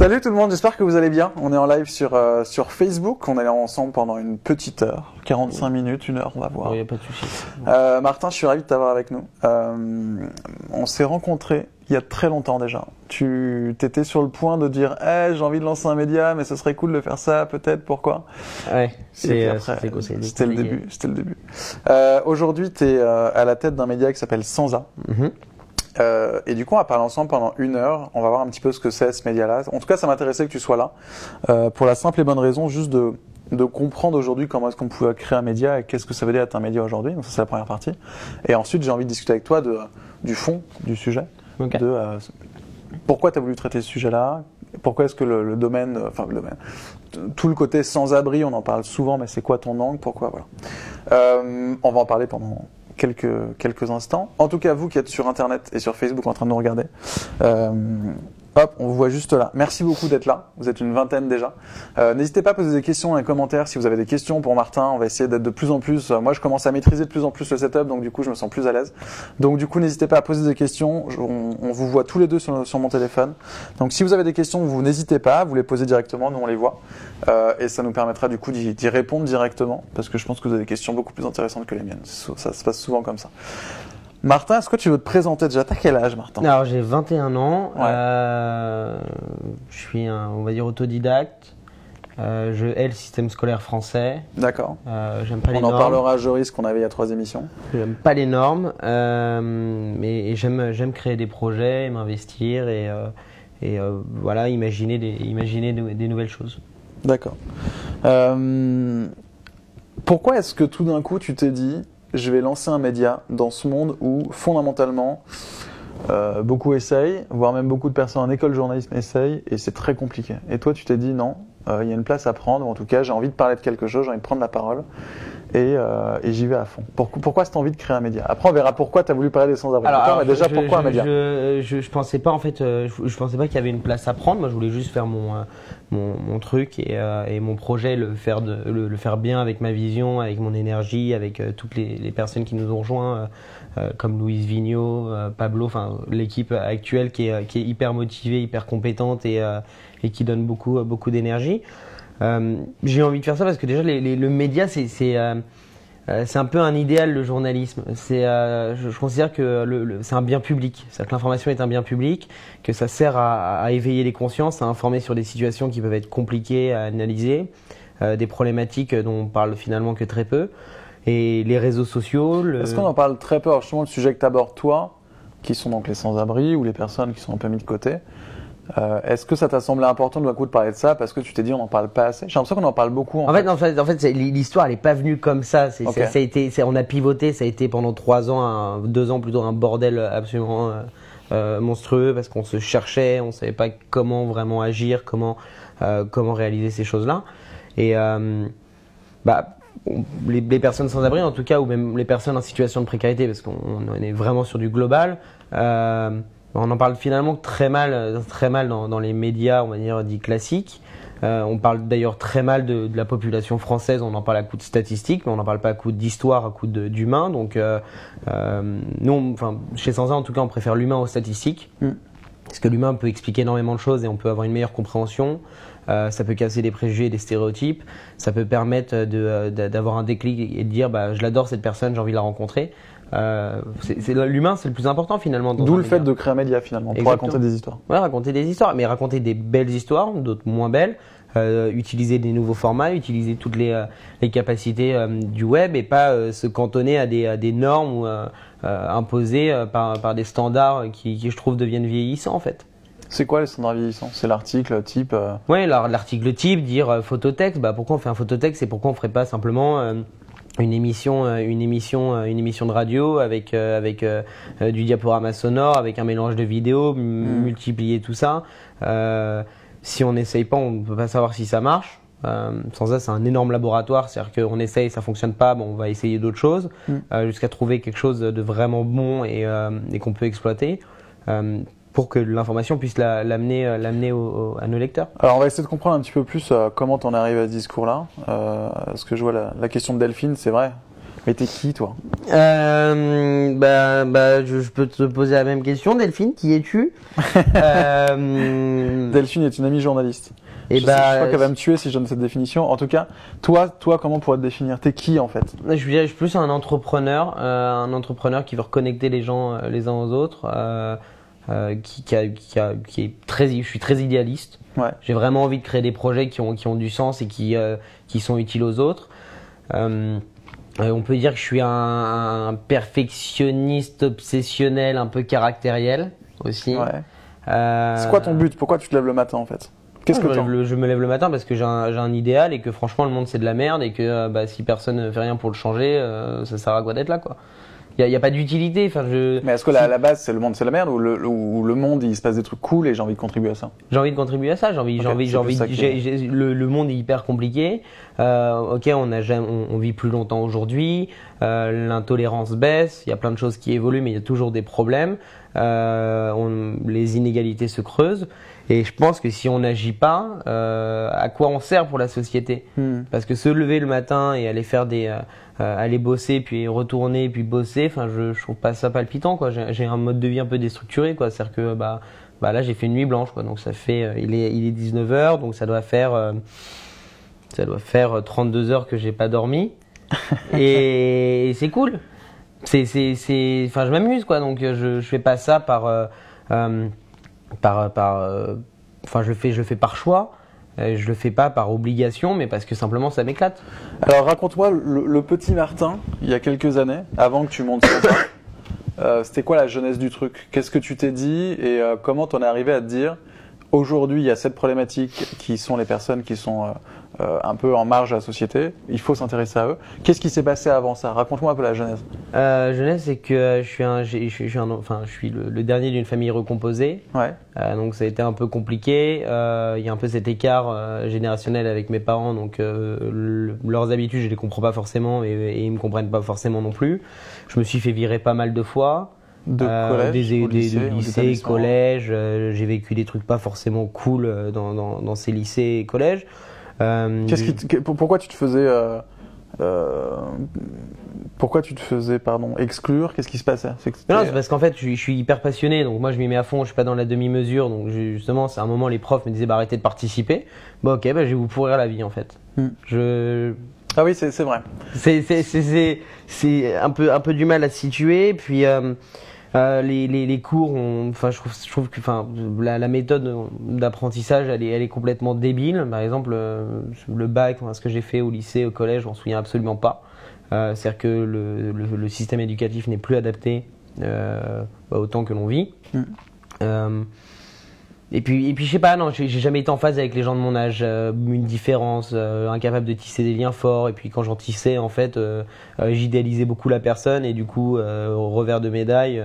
Salut tout le monde, j'espère que vous allez bien. On est en live sur, euh, sur Facebook. On est là ensemble pendant une petite heure, 45 minutes, une heure, on va voir. Il n'y a pas de souci. Euh, Martin, je suis ravi de t'avoir avec nous. Euh, on s'est rencontrés il y a très longtemps déjà. Tu étais sur le point de dire hey, j'ai envie de lancer un média, mais ce serait cool de faire ça, peut-être, pourquoi? Ouais, c'était le début. C'était le début. Aujourd'hui, tu es à la tête d'un média qui s'appelle Sansa. Mhm. Euh, et du coup, on va parler ensemble pendant une heure. On va voir un petit peu ce que c'est ce média-là. En tout cas, ça m'intéressait que tu sois là euh, pour la simple et bonne raison juste de, de comprendre aujourd'hui comment est-ce qu'on pouvait créer un média et qu'est-ce que ça veut dire être un média aujourd'hui. Donc ça, c'est la première partie. Et ensuite, j'ai envie de discuter avec toi de, du fond du sujet. De euh, pourquoi tu as voulu traiter ce sujet-là? Pourquoi est-ce que le, le domaine, enfin le domaine, tout le côté sans-abri, on en parle souvent, mais c'est quoi ton angle? Pourquoi? Voilà. Euh, on va en parler pendant quelques, quelques instants. En tout cas, vous qui êtes sur Internet et sur Facebook en train de nous regarder, euh, hop, on vous voit juste là. Merci beaucoup d'être là. Vous êtes une vingtaine déjà. Euh, N'hésitez pas à poser des questions dans les commentaires si vous avez des questions pour Martin. On va essayer d'être de plus en plus. euh, moi, je commence à maîtriser de plus en plus le setup, donc du coup, je me sens plus à l'aise. Donc du coup, n'hésitez pas à poser des questions. On, vous voit tous les deux sur, mon téléphone. Donc si vous avez des questions, vous n'hésitez pas, vous les posez directement, nous on les voit. Euh, et ça nous permettra du coup d'y répondre directement, parce que je pense que vous avez des questions beaucoup plus intéressantes que les miennes. Ça se passe souvent comme ça. Martin, est-ce que tu veux te présenter déjà? T'as quel âge, Martin Alors j'ai 21 ans, Ouais. euh, je suis un, on va dire autodidacte, euh, je hais le système scolaire français, D'accord. euh, j'aime pas les On en parlera à Joris qu'on avait il y a trois émissions. j'aime pas les normes, euh, mais j'aime j'aime créer des projets, et m'investir et et voilà imaginer des imaginer de- des nouvelles choses. D'accord. Pourquoi est-ce que tout d'un coup tu t'es dit je vais lancer un média dans ce monde où fondamentalement euh, beaucoup essayent, voire même beaucoup de personnes en école de journalisme essayent et c'est très compliqué. Et toi tu t'es dit non, euh, il y a une place à prendre, ou en tout cas j'ai envie de parler de quelque chose, j'ai envie de prendre la parole et, euh, et j'y vais à fond. Pourquoi, pourquoi cette envie de créer un média? Après on verra pourquoi tu as voulu parler des sans-abri. Mais déjà je- pourquoi un média? je, je, je pensais pas en fait, euh, je, je pensais pas qu'il y avait une place à prendre. Moi, je voulais juste faire mon euh, mon, mon truc et, euh, et mon projet, le faire de, le, le faire bien avec ma vision, avec mon énergie, avec euh, toutes les, les personnes qui nous ont rejoints, comme Louise Vigneault, euh, Pablo, enfin l'équipe actuelle qui est qui est hyper motivée, hyper compétente et euh, et qui donne beaucoup beaucoup d'énergie. Euh, J'ai envie de faire ça parce que déjà le média euh, euh, c'est un peu un idéal le journalisme. Je, considère que c'est un bien public. C'est-à-dire que l'information est un bien public, que ça sert à, éveiller les consciences, à informer sur des situations qui peuvent être compliquées à analyser, des problématiques dont on parle finalement que très peu. Et les réseaux sociaux, le... Est-ce qu'on en parle très peu? Alors, Justement, le sujet que tu abordes toi, qui sont donc les sans-abri ou les personnes qui sont un peu mis de côté, euh, est-ce que ça t'a semblé important d'un coup de parler de ça parce que tu t'es dit on n'en parle pas assez? J'ai l'impression qu'on en parle beaucoup. En, En fait, fait, en fait, l'histoire elle est pas venue comme ça. C'est, Ok. c'est- ça a été, c'est- on a pivoté. Ça a été pendant trois ans, un- deux ans plutôt, un bordel absolument euh, euh, monstrueux parce qu'on se cherchait, on savait pas comment vraiment agir, comment comment réaliser ces choses-là. Et bah, les, les personnes sans abri, en tout cas, ou même les personnes en situation de précarité, parce qu'on on est vraiment sur du global. euh, on en parle finalement très mal, très mal dans, dans les médias, on va dire dits classiques. Euh, on parle d'ailleurs très mal de, de la population française, on en parle à coup de statistiques, mais on n'en parle pas à coup d'histoire, à coup d'humain. Donc, euh, euh, nous, on- enfin, chez Sansa, en tout cas, on préfère l'humain aux statistiques. Mm. Parce que l'humain peut expliquer énormément de choses et on peut avoir une meilleure compréhension. Euh, ça peut casser des préjugés et des stéréotypes. Ça peut permettre de, d'avoir un déclic et de dire bah, je l'adore cette personne, j'ai envie de la rencontrer. Euh, L'humain, c'est le plus important finalement. D'où le fait média. de créer un média finalement pour raconter des histoires. Ouais, raconter des histoires, mais raconter des belles histoires, d'autres moins belles. euh, utiliser des nouveaux formats, utiliser toutes les, euh, les capacités euh, du web et pas se cantonner à des, à des normes imposées par, par des standards qui, qui, je trouve, deviennent vieillissants en fait. C'est quoi les standards vieillissants? C'est l'article type. alors, l'article type, dire phototexte, bah pourquoi on fait un phototexte et pourquoi on ferait pas simplement une émission, euh, une émission, euh, une émission de radio avec euh, avec euh, du diaporama sonore, avec un mélange de vidéos, m- multiplier tout ça. Euh, si on n'essaye pas, on ne peut pas savoir si ça marche. Sans ça, c'est un énorme laboratoire, c'est-à-dire qu'on essaye, ça fonctionne pas, bon, on va essayer d'autres choses Mm. jusqu'à trouver quelque chose de vraiment bon et, et qu'on peut exploiter. Pour que l'information puisse la- l'amener euh, l'amener à nos lecteurs. Alors on va essayer de comprendre un petit peu plus euh, comment t'en es arrivé à ce discours-là. Euh, parce que je vois la, la question de Delphine, c'est vrai. Mais t'es qui, toi? Euh, bah, bah, je, je peux te poser la même question, Delphine. Qui es-tu? Euh, Delphine est une amie journaliste. Et je, sais- bah, je crois qu'elle va me tuer si je donne cette définition. En tout cas, toi, toi, comment pourrais te définir? T'es qui en fait? Je suis, je suis plus un entrepreneur, euh, un entrepreneur qui veut reconnecter les gens euh, les uns aux autres, euh, euh, qui, qui, a- qui, a- qui est très, je suis très idéaliste. Ouais. J'ai vraiment envie de créer des projets qui ont, qui ont du sens et qui, euh, qui sont utiles aux autres. Euh, on peut dire que je suis un, un perfectionniste obsessionnel, un peu caractériel aussi. Ouais. C'est quoi ton but? Pourquoi tu te lèves le matin en fait? Qu'est-ce que je, t'en me- je me lève le matin parce que j'ai un, un idéal et que franchement le monde c'est de la merde et que bah, si personne ne fait rien pour le changer, ça sert à quoi d'être là quoi? Il n'y a, pas d'utilité. Enfin, je, Mais est-ce que la, la base c'est le monde c'est la merde ou le, ou le monde il se passe des trucs cool et j'ai envie de contribuer à ça? J'ai envie de contribuer à ça. J'ai envie, j'ai j'ai le, le monde est hyper compliqué. Euh, ok, on a on, on vit plus longtemps aujourd'hui. Euh, L'intolérance baisse. Il y a plein de choses qui évoluent, mais il y a toujours des problèmes. Euh, on- les inégalités se creusent. Et je pense que si on n'agit pas, à quoi on sert pour la société? Hmm. Parce que se lever le matin et aller faire des, euh, aller bosser puis retourner puis bosser, enfin je, je trouve pas ça palpitant quoi. J'ai un mode de vie un peu déstructuré quoi. C'est-à-dire que bah, bah là j'ai fait une nuit blanche quoi. Donc ça fait, euh, il est, il est 19 h donc ça doit faire, euh, ça doit faire euh, 32 heures que j'ai pas dormi. et, c'est cool. C'est, c'est, c'est, enfin je m'amuse quoi. Donc je, je fais pas ça par, par, par, enfin je le fais, je le fais par choix. Euh, Je le fais pas par obligation, mais parce que simplement ça m'éclate. Alors raconte-moi le, petit Martin il y a quelques années avant que tu montes. Euh, C'était quoi la jeunesse du truc? Qu'est-ce que tu t'es dit? Et euh, comment t'en es arrivé à te dire aujourd'hui il y a cette problématique qui sont les personnes qui sont euh, un peu en marge de la société, il faut s'intéresser à eux. Qu'est-ce qui s'est passé avant ça? Raconte-moi un peu la jeunesse. Euh, jeunesse, c'est que euh, je suis un, j'ai- je suis, je suis un- enfin, je suis le, le dernier d'une famille recomposée, Ouais. Euh, donc ça a été un peu compliqué. Il y a un peu cet écart générationnel avec mes parents, donc le- leurs habitudes, je les comprends pas forcément et, et ils me comprennent pas forcément non plus. Je me suis fait virer pas mal de fois. De collège, des, lycée, de aux lycée, établissements. collège. euh, j'ai vécu des trucs pas forcément cool dans, dans, dans ces lycées et collèges. Euh, Qu'est-ce qui, te- que- pourquoi tu te faisais euh, euh, pourquoi tu te faisais pardon exclure? Qu'est-ce qui se passait? Non, c'est parce qu'en fait, je suis, je suis hyper passionné, donc moi je m'y mets à fond, je suis pas dans la demi-mesure, donc justement, c'est un moment, les profs me disaient bah, arrêtez de participer. Bah ok, bah, je vais vous pourrir la vie en fait. Hmm. Je, Ah oui, c'est vrai. c'est, un peu, un peu du mal à se situer, puis euh, euh, les, les, les cours, enfin je trouve, je trouve que, enfin la, la méthode d'apprentissage, elle est, elle est complètement débile. Par exemple, euh, le bac, enfin, ce que j'ai fait au lycée, au collège, je m'en souviens absolument pas. Euh, C'est-à-dire que le, le, le système éducatif n'est plus adapté euh, bah, au temps que l'on vit. Mm. Et puis, et puis je sais pas, non, j'ai jamais été en phase avec les gens de mon âge, euh, une différence, euh, incapable de tisser des liens forts. Et puis quand j'en tissais, en fait, euh, j'idéalisais beaucoup la personne et du coup, au revers de médaille,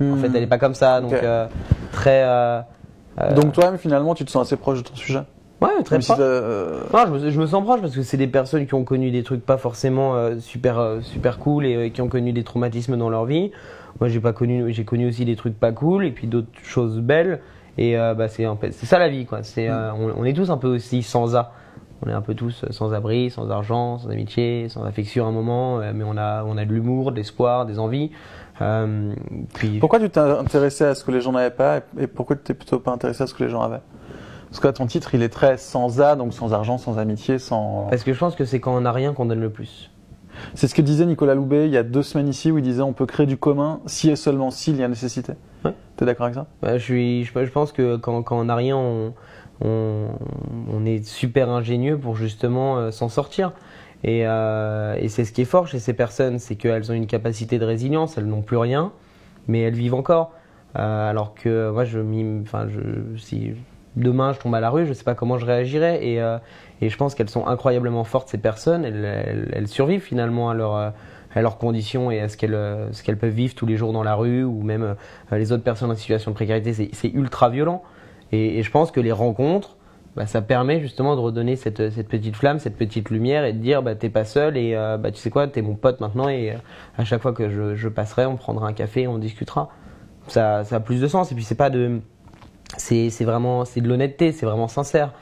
ben, en fait, elle est pas comme ça, donc très. Donc toi-même finalement tu te sens assez proche de ton sujet? ouais, très si proche. Non, je me, je me sens proche parce que c'est des personnes qui ont connu des trucs pas forcément super super cool et qui ont connu des traumatismes dans leur vie. Moi, j'ai pas connu, j'ai connu aussi des trucs pas cool et puis d'autres choses belles. Et euh, bah, c'est en fait, c'est ça la vie, quoi. C'est, euh, on, on est tous un peu aussi sans A. On est un peu tous sans abri, sans argent, sans amitié, sans affection à un moment, euh, mais on a on a de l'humour, de l'espoir, des envies. Euh, puis Pourquoi tu t'es intéressé à ce que les gens n'avaient pas et- pourquoi tu t'es plutôt pas intéressé à ce que les gens avaient? Parce que là, ton titre il est très sans A, donc sans argent, sans amitié, sans. parce que je pense que c'est quand on a rien qu'on donne le plus. C'est ce que disait Nicolas Loubet il y a deux semaines ici où il disait on peut créer du commun si et seulement s'il y a nécessité. Ouais. T'es d'accord avec ça? Ouais, je, suis, je, je pense que quand, quand on n'a rien, on, on, on est super ingénieux pour justement euh, s'en sortir. Et, euh, et c'est ce qui est fort chez ces personnes, c'est qu'elles ont une capacité de résilience, elles n'ont plus rien, mais elles vivent encore. Euh, alors que moi, je, m'y- enfin, je, si demain je tombe à la rue, je sais pas comment je réagirais. Et, euh, et je pense qu'elles sont incroyablement fortes ces personnes. Elles, survivent finalement à leur euh, à leurs conditions et à ce qu'elles euh, ce qu'elles peuvent vivre tous les jours dans la rue ou même euh, les autres personnes en situation de précarité. C'est- ultra violent. Et, et je pense que les rencontres, bah, ça permet justement de redonner cette, cette petite flamme, cette petite lumière et de dire bah, t'es pas seul et bah, tu sais quoi, t'es mon pote maintenant et à chaque fois que je, passerai, on prendra un café, on discutera. Ça, ça a plus de sens et puis c'est pas de. C'est c'est vraiment c'est de l'honnêteté, c'est vraiment sincère.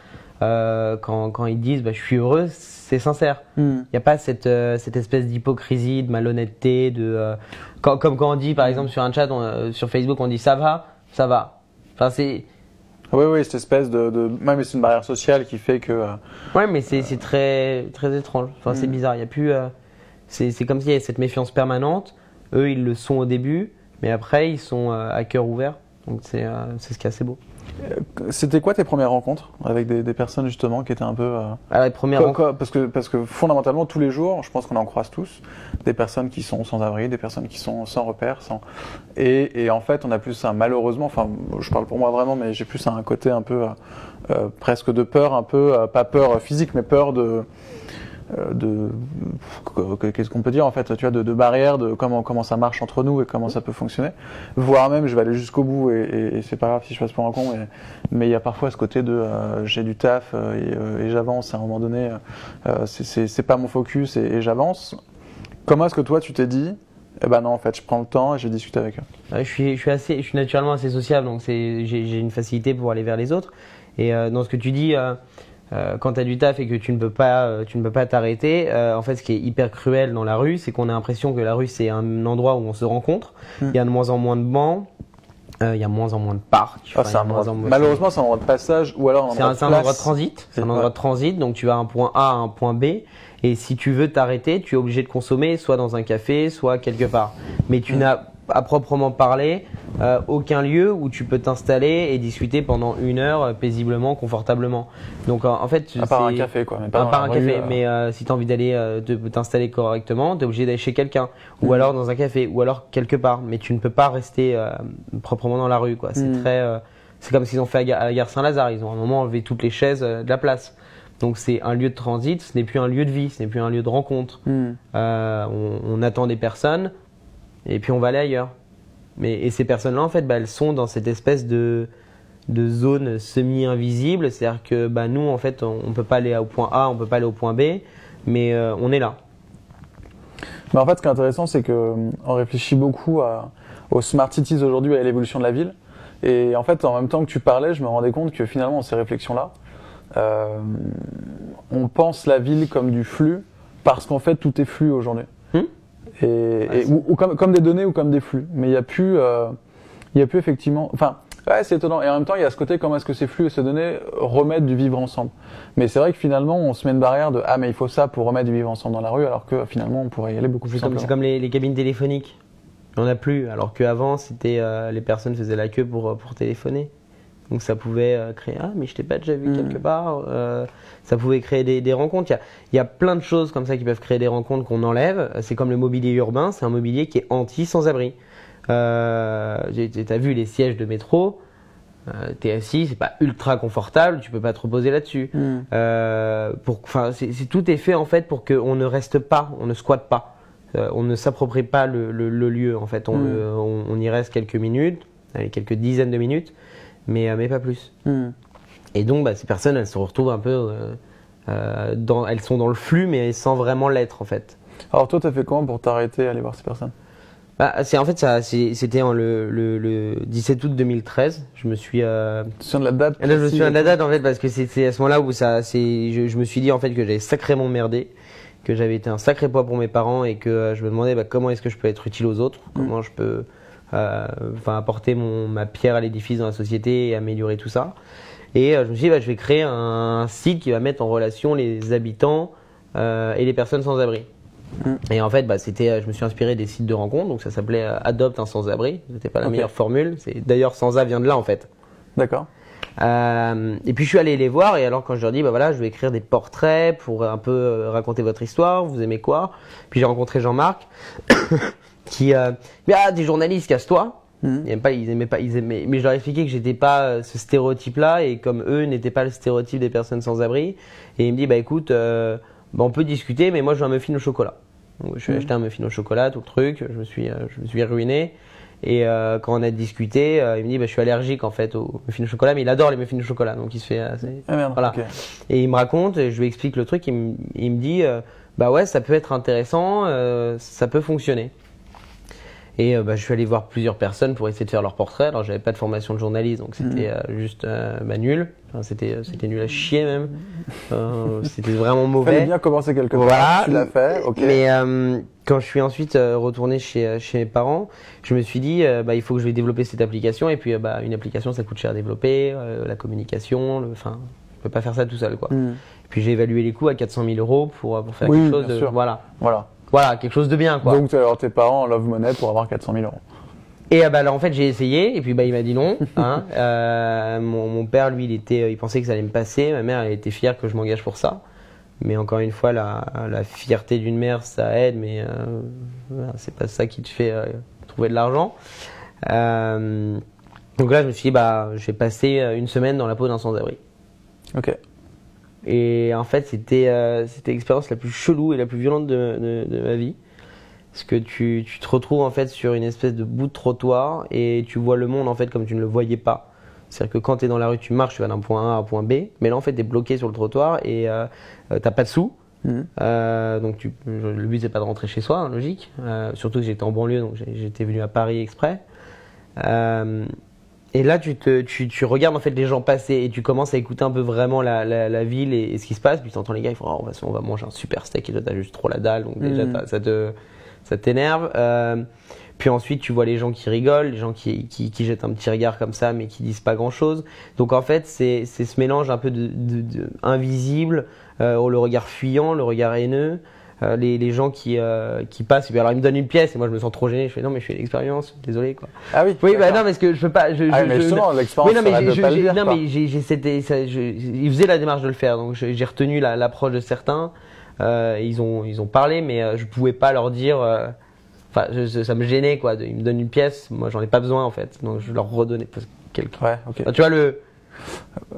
Euh, quand, quand ils disent bah, je suis heureux, c'est sincère. Il Hmm. n'y a pas cette, euh, cette espèce d'hypocrisie, de malhonnêteté, de euh, quand- comme quand on dit par exemple sur un chat, on, euh, sur Facebook, on dit ça va, ça va. Enfin c'est Oui, oui, cette espèce de, de... Ouais, mais c'est une barrière sociale qui fait que... euh, ouais, mais c'est très très étrange. Enfin c'est Mm. bizarre. Il y a plus. euh, c'est comme s'il y avait cette méfiance permanente. Eux ils le sont au début, mais après ils sont euh, à cœur ouvert. Donc c'est euh, c'est ce qui est assez beau. C'était quoi tes premières rencontres avec des, des personnes justement qui étaient un peu... euh, Alors, les premières quoi- rencontres- quoi- parce, que, parce que fondamentalement, tous les jours, je pense qu'on en croise tous, des personnes qui sont sans abri, des personnes qui sont sans repère. Sans... Et, et en fait, on a plus un, malheureusement, enfin, je parle pour moi vraiment, mais j'ai plus un côté un peu euh, euh, presque de peur, un peu, euh, pas peur physique, mais peur de. Euh, de que- qu'est-ce qu'on peut dire en fait tu vois de, barrières de comment comment ça marche entre nous et comment ça peut fonctionner. Voire même je vais aller jusqu'au bout et, c'est pas grave si je passe pour un con mais mais il y a parfois ce côté de euh, j'ai du taf euh, et, j'avance à un moment donné euh, c'est- pas mon focus et, j'avance. Comment est-ce que toi tu t'es dit eh ben non en fait je prends le temps et je discute avec eux? Ouais, je suis, je suis assez, je suis naturellement assez sociable, donc j'ai, une facilité pour aller vers les autres. Et dans ce que tu dis, euh, quand tu as du taf et que tu ne peux pas, euh, tu ne peux pas t'arrêter, euh, en fait, ce qui est hyper cruel dans la rue, c'est qu'on a l'impression que la rue c'est un endroit où on se rencontre. Mm. Il y a de moins en moins de bancs, euh, il y a de moins en moins de parcs. Ah, moins endroit- en moins- malheureusement c'est un endroit de passage ou alors un c'est endroit un, endroit de transit. C'est un endroit ouais. de transit. Donc tu vas un point A à un point B. Et si tu veux t'arrêter, tu es obligé de consommer soit dans un café, soit quelque part. Mais tu Mm. n'as à proprement parler euh, aucun lieu où tu peux t'installer et discuter pendant une heure euh, paisiblement, confortablement. Donc en en fait, à part un café quoi mais à pas dans part un rue, café, euh. mais si tu as envie d'aller de t'installer correctement, tu es obligé d'aller chez quelqu'un, ou Mhm. alors dans un café, ou alors quelque part. Mais tu ne peux pas rester proprement dans la rue. quoi. C'est Mhm. très, c'est comme s'ils ont fait à, à la gare Saint-Lazare. Ils ont à un moment enlevé toutes les chaises de la place. Donc c'est un lieu de transit, ce n'est plus un lieu de vie, ce n'est plus un lieu de rencontre. Euh, on, on attend des personnes et puis on va aller ailleurs. Mais, et ces personnes-là, en fait, bah, elles sont dans cette espèce de, de zone semi-invisible. C'est-à-dire que bah, nous, en fait, on ne peut pas aller au point A, on ne peut pas aller au point B, mais euh, on est là. Mais en fait, ce qui est intéressant, c'est que euh, réfléchit beaucoup à, aux smart cities aujourd'hui et à l'évolution de la ville. Et en fait, en même temps que tu parlais, je me rendais compte que finalement, ces réflexions-là, euh, on pense la ville comme du flux parce qu'en fait, tout est flux aujourd'hui. Hmm? Et, et- c'est- ou, ou comme, comme des données ou comme des flux. Mais il n'y a plus, euh, il y a plus effectivement. Enfin, ouais, c'est étonnant. Et en même temps, il y a ce côté comment est-ce que ces flux et ces données remettent du vivre ensemble. Mais c'est vrai que finalement, on se met une barrière de ah mais il faut ça pour remettre du vivre ensemble dans la rue, alors que finalement, on pourrait y aller beaucoup plus comme, c'est simplement. comme les, les cabines téléphoniques. Il n'y en a plus, alors qu'avant, c'était euh, les personnes faisaient la queue pour, pour téléphoner. Donc ça pouvait euh, créer Ah, mais je t'ai pas déjà vu Mm. quelque part. Euh, ça pouvait créer des, des rencontres. Il y, a, il y a plein de choses comme ça qui peuvent créer des rencontres qu'on enlève. C'est comme le mobilier urbain, c'est un mobilier qui est anti-sans-abri. Euh, j'ai- T'as vu les sièges de métro euh, T'es assis, c'est pas ultra confortable, tu peux pas te reposer là-dessus. Hmm. Euh, pour, enfin, c'est, tout est fait en fait pour qu'on ne reste pas, on ne squatte pas, Euh, on ne s'approprie pas le, le- le lieu. En fait, on, Mm. on, on y reste quelques minutes, allez, quelques dizaines de minutes, mais, euh, mais pas plus. Hmm. Et donc, bah, ces personnes, elles se retrouvent un peu, euh, euh, dans, elles sont dans le flux, mais sans vraiment l'être en fait. Alors toi, t'as fait comment pour t'arrêter et aller voir ces personnes? Bah, c'est en fait ça, c'était le, le, le 17 août 2013. Je me suis euh, Tu de la date Là, je me souviens de la date en fait parce que c'est c'est à ce moment-là où ça, c'est, je, je me suis dit en fait que j'avais sacrément merdé, que j'avais été un sacré poids pour mes parents et que je me demandais bah, comment est-ce que je peux être utile aux autres, comment je peux, enfin apporter mon ma pierre à l'édifice dans la société et améliorer tout ça. Et euh, je me suis dit bah, je vais créer un, site qui va mettre en relation les habitants euh, et les personnes sans abri. Mm. Et en fait, bah, c'était, euh, je me suis inspiré des sites de rencontres, donc ça s'appelait euh, Adopte un sans-abri. C'était pas la meilleure formule. C'est d'ailleurs sans A vient de là en fait. D'accord. Euh, et puis je suis allé les voir et alors quand je leur dis bah voilà je vais écrire des portraits pour un peu euh, raconter votre histoire, vous aimez quoi? Puis j'ai rencontré Jean-Marc qui euh, ah des journalistes casse-toi. Mhm. Ils pas, ils aimaient pas, ils aimaient. Mais je leur ai expliqué que j'étais pas euh, ce stéréotype-là et comme eux n'étaient pas le stéréotype des personnes sans abri. Et il me dit bah écoute, euh, bah, on peut discuter, mais moi je veux un muffin au chocolat. Donc, je suis Mhm. acheté un muffin au chocolat, tout le truc. Je me suis, euh, je me suis ruiné. Et euh, quand on a discuté, euh, il me dit bah, je suis allergique en fait aux muffins au chocolat, mais il adore les muffins au chocolat, donc il se fait assez. Ah merde. Voilà. Et il me raconte, et je lui explique le truc, il me, il me dit, euh, bah ouais, ça peut être intéressant, ça peut fonctionner. Et euh, bah, je suis allé voir plusieurs personnes pour essayer de faire leur portrait. Alors j'avais pas de formation de journaliste, donc c'était euh, juste euh, bah, nul. Enfin, c'était euh, c'était nul à chier même. Euh, c'était vraiment Fallait mauvais. bien commencer quelque part. Voilà. Tu l'as fait, ok. Mais euh, quand je suis ensuite euh, retourné chez, euh, chez mes parents, je me suis dit, euh, bah, il faut que je vais développer cette application. Et puis, euh, bah, une application, ça coûte cher à développer, euh, la communication, enfin, je peux pas faire ça tout seul, quoi. Et puis, j'ai évalué les coûts à 400 000 euros pour, euh, pour faire Oui, quelque chose bien de, sûr. voilà. Voilà. Voilà, quelque chose de bien, quoi. Donc, alors, tes parents love money pour avoir 400 000 euros. Et euh, bah, là, en fait, j'ai essayé, et puis bah, il m'a dit non. Hein. Euh, mon, mon père, lui, il, était, il pensait que ça allait me passer. Ma mère, elle était fière que je m'engage pour ça. Mais encore une fois, la, la fierté d'une mère, ça aide, mais euh, voilà, c'est pas ça qui te fait euh, trouver de l'argent. Euh, donc là, je me suis dit, bah, je vais passer une semaine dans la peau d'un sans-abri. Ok. Et en fait, c'était euh, l'expérience la plus chelou et la plus violente de, de, de ma vie. Parce que tu, tu te retrouves en fait sur une espèce de bout de trottoir et tu vois le monde en fait comme tu ne le voyais pas. C'est-à-dire que quand tu es dans la rue, tu marches, tu vas d'un point A à un point B, mais là en fait tu es bloqué sur le trottoir et euh, euh, t'as pas de sous. Mhm. Euh, donc tu, le but c'est pas de rentrer chez soi, hein, logique. Euh, surtout que j'étais en banlieue, donc j'étais venu à Paris exprès. Et là, tu, te, tu, tu regardes en fait les gens passer et tu commences à écouter un peu vraiment la, la, la ville et, et ce qui se passe. Puis tu entends les gars, ils font oh, on, va, on va manger un super steak et toi t'as juste trop la dalle, donc déjà t'as- ça te ça t'énerve. Euh, puis ensuite, tu vois les gens qui rigolent, les gens qui, qui, qui jettent un petit regard comme ça, mais qui disent pas grand chose. Donc en fait, c'est c'est ce mélange un peu de, de, de invisible, euh, le regard fuyant, le regard haineux. Euh, les, les gens qui, euh, qui passent, et puis alors ils me donnent une pièce et moi je me sens trop gêné. Je fais non, mais je fais l'expérience, désolé quoi. Ah oui. Oui, bah non, parce que je peux pas. Je, Ah, je- mais je- justement, l'expérience oui, non, mais j'ai- pas dire, non, mais j'ai, je- ils faisaient la démarche de le faire, donc je- j'ai retenu la- l'approche de certains. Euh, ils ont, ils ont parlé, mais je pouvais pas leur dire. Enfin, je- je- ça me gênait, quoi. ils me donnent une pièce, moi j'en ai pas besoin en fait, donc je leur redonnais parce que quelqu'un. Ouais, ok. Enfin, tu vois le.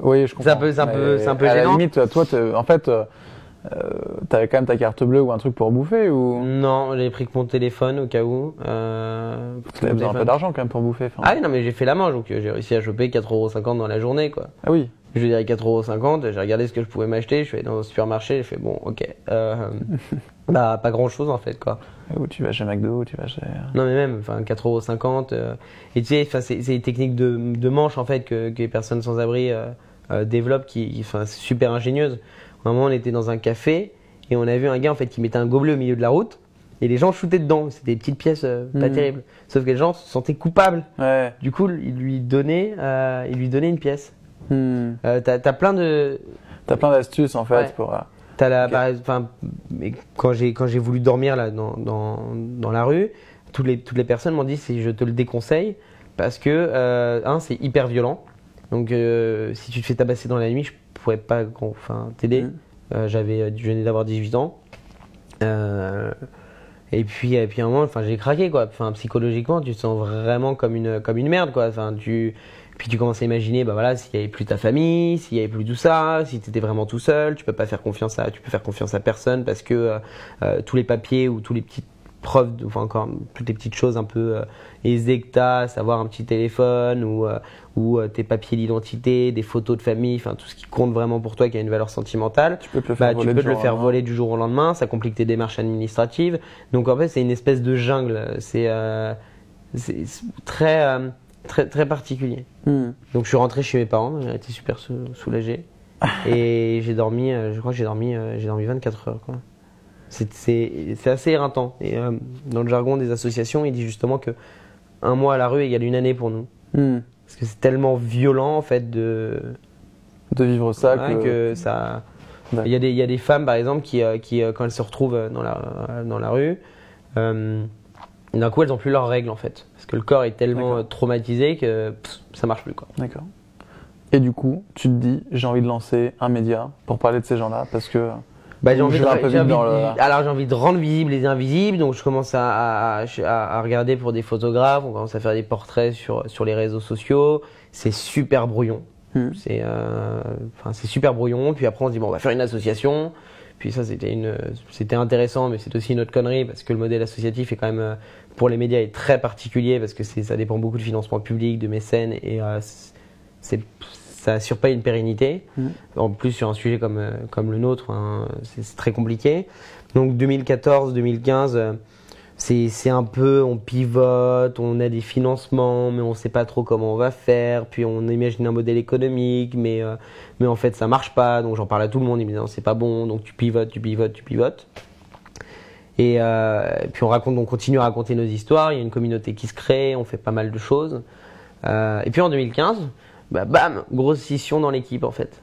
Oui, je comprends. un peu- c'est un peu- Mais c'est un peu à la limite, toi, en fait, euh, t'avais quand même ta carte bleue ou un truc pour bouffer ou? Non, j'ai pris que mon téléphone au cas où. Euh, t'avais besoin un peu d'argent quand même pour bouffer. Ah oui, non, mais j'ai fait la manche, donc euh, j'ai réussi à choper 4,50€ dans la journée, quoi. Ah oui. Je dirais 4,50€, j'ai regardé ce que je pouvais m'acheter, je suis allé dans un supermarché, j'ai fait bon, ok. Euh, bah, pas grand chose en fait, quoi. Ou tu vas chez McDo, ou tu vas chez. Non, mais même, enfin, 4,50€. euh, et tu sais, c'est des techniques de, de manche en fait que, que les personnes sans abri euh, développent qui, enfin, c'est super ingénieuse. Moment, on était dans un café et on a vu un gars en fait qui mettait un gobelet au milieu de la route et les gens shootaient dedans. C'était des petites pièces euh, pas Mhm. terribles. Sauf que les gens se sentaient coupables. Ouais. Du coup, il lui donnait, euh, il lui donnait une pièce. Euh, T'as t'as plein de, T'as plein d'astuces en fait Ouais. pour. T'as la, quand j'ai quand j'ai voulu dormir là dans, dans, dans la rue, toutes les toutes les personnes m'ont dit si je te le déconseille parce que un c'est hyper violent. Donc si tu te fais tabasser dans la nuit, je pourrais pas enfin t'aider. Mhm. Euh, j'avais je venais d'avoir 18 ans. Euh, et puis et puis à un moment enfin j'ai craqué quoi. Enfin psychologiquement, tu te sens vraiment comme une comme une merde quoi. Enfin tu puis tu commences à imaginer, bah voilà, s'il y avait plus ta famille, s'il y avait plus tout ça, si tu étais vraiment tout seul, tu peux pas faire confiance à, tu peux faire confiance à personne parce que euh, euh, tous les papiers ou tous les petites preuves, de- enfin encore toutes les petites choses un peu euh, aisées que t'as, savoir un petit téléphone ou euh, ou euh, tes papiers d'identité, des photos de famille, enfin tout ce qui compte vraiment pour toi qui a une valeur sentimentale. Tu peux te le faire Bah, tu peux te le faire lendemain. voler du jour au lendemain, ça complique tes démarches administratives. Donc en fait, c'est une espèce de jungle. C'est euh, très, très, très particulier. Hmm. Donc je suis rentré chez mes parents, j'ai été super sou- soulagé. Et j'ai dormi, je crois que j'ai dormi, j'ai dormi 24 heures. quoi. C'est- assez éreintant. Et euh, dans le jargon des associations, il dit justement que un mois à la rue égale une année pour nous. Hmm. Parce que c'est tellement violent en fait de, De vivre ça Ouais, que. que ça. Ouais. Il y, a des, il y a des femmes, par exemple, qui, euh, qui euh, quand elles se retrouvent dans la, dans la rue, euh, d'un coup, elles n'ont plus leurs règles, en fait. Parce que le corps est tellement traumatisé que pff, ça marche plus, quoi. D'accord. Et du coup, tu te dis, j'ai envie de lancer un média pour parler de ces gens-là parce que. Bah, j'ai envie, de, vais un peu j'ai vite envie dans de- le- alors j'ai envie de rendre visibles les invisibles, donc je commence à, à, à- à regarder pour des photographes, on commence à faire des portraits sur, sur les réseaux sociaux, c'est super brouillon, Hmm. c'est euh, c'est super brouillon, puis après on se dit bon on va faire une association, puis ça c'était une c'était intéressant, mais c'est aussi une autre connerie parce que le modèle associatif est quand même euh, pour les médias est très particulier parce que ça dépend beaucoup de financement public, de mécènes et euh, c'est ça assure pas une pérennité. Mhm. En plus sur un sujet comme euh, comme le nôtre, hein, c'est très compliqué. Donc 2014-2015, euh, c'est un peu, on pivote, on a des financements, mais on sait pas trop comment on va faire. Puis on imagine un modèle économique, mais euh, mais en fait ça marche pas. Donc j'en parle à tout le monde, ils me disent non, c'est pas bon. Donc tu pivotes, tu pivotes, tu pivotes. Et, euh, puis on raconte, on continue à raconter nos histoires. Il y a une communauté qui se crée, on fait pas mal de choses. Euh, et puis en 2015, bah, bam, grosse scission dans l'équipe en fait.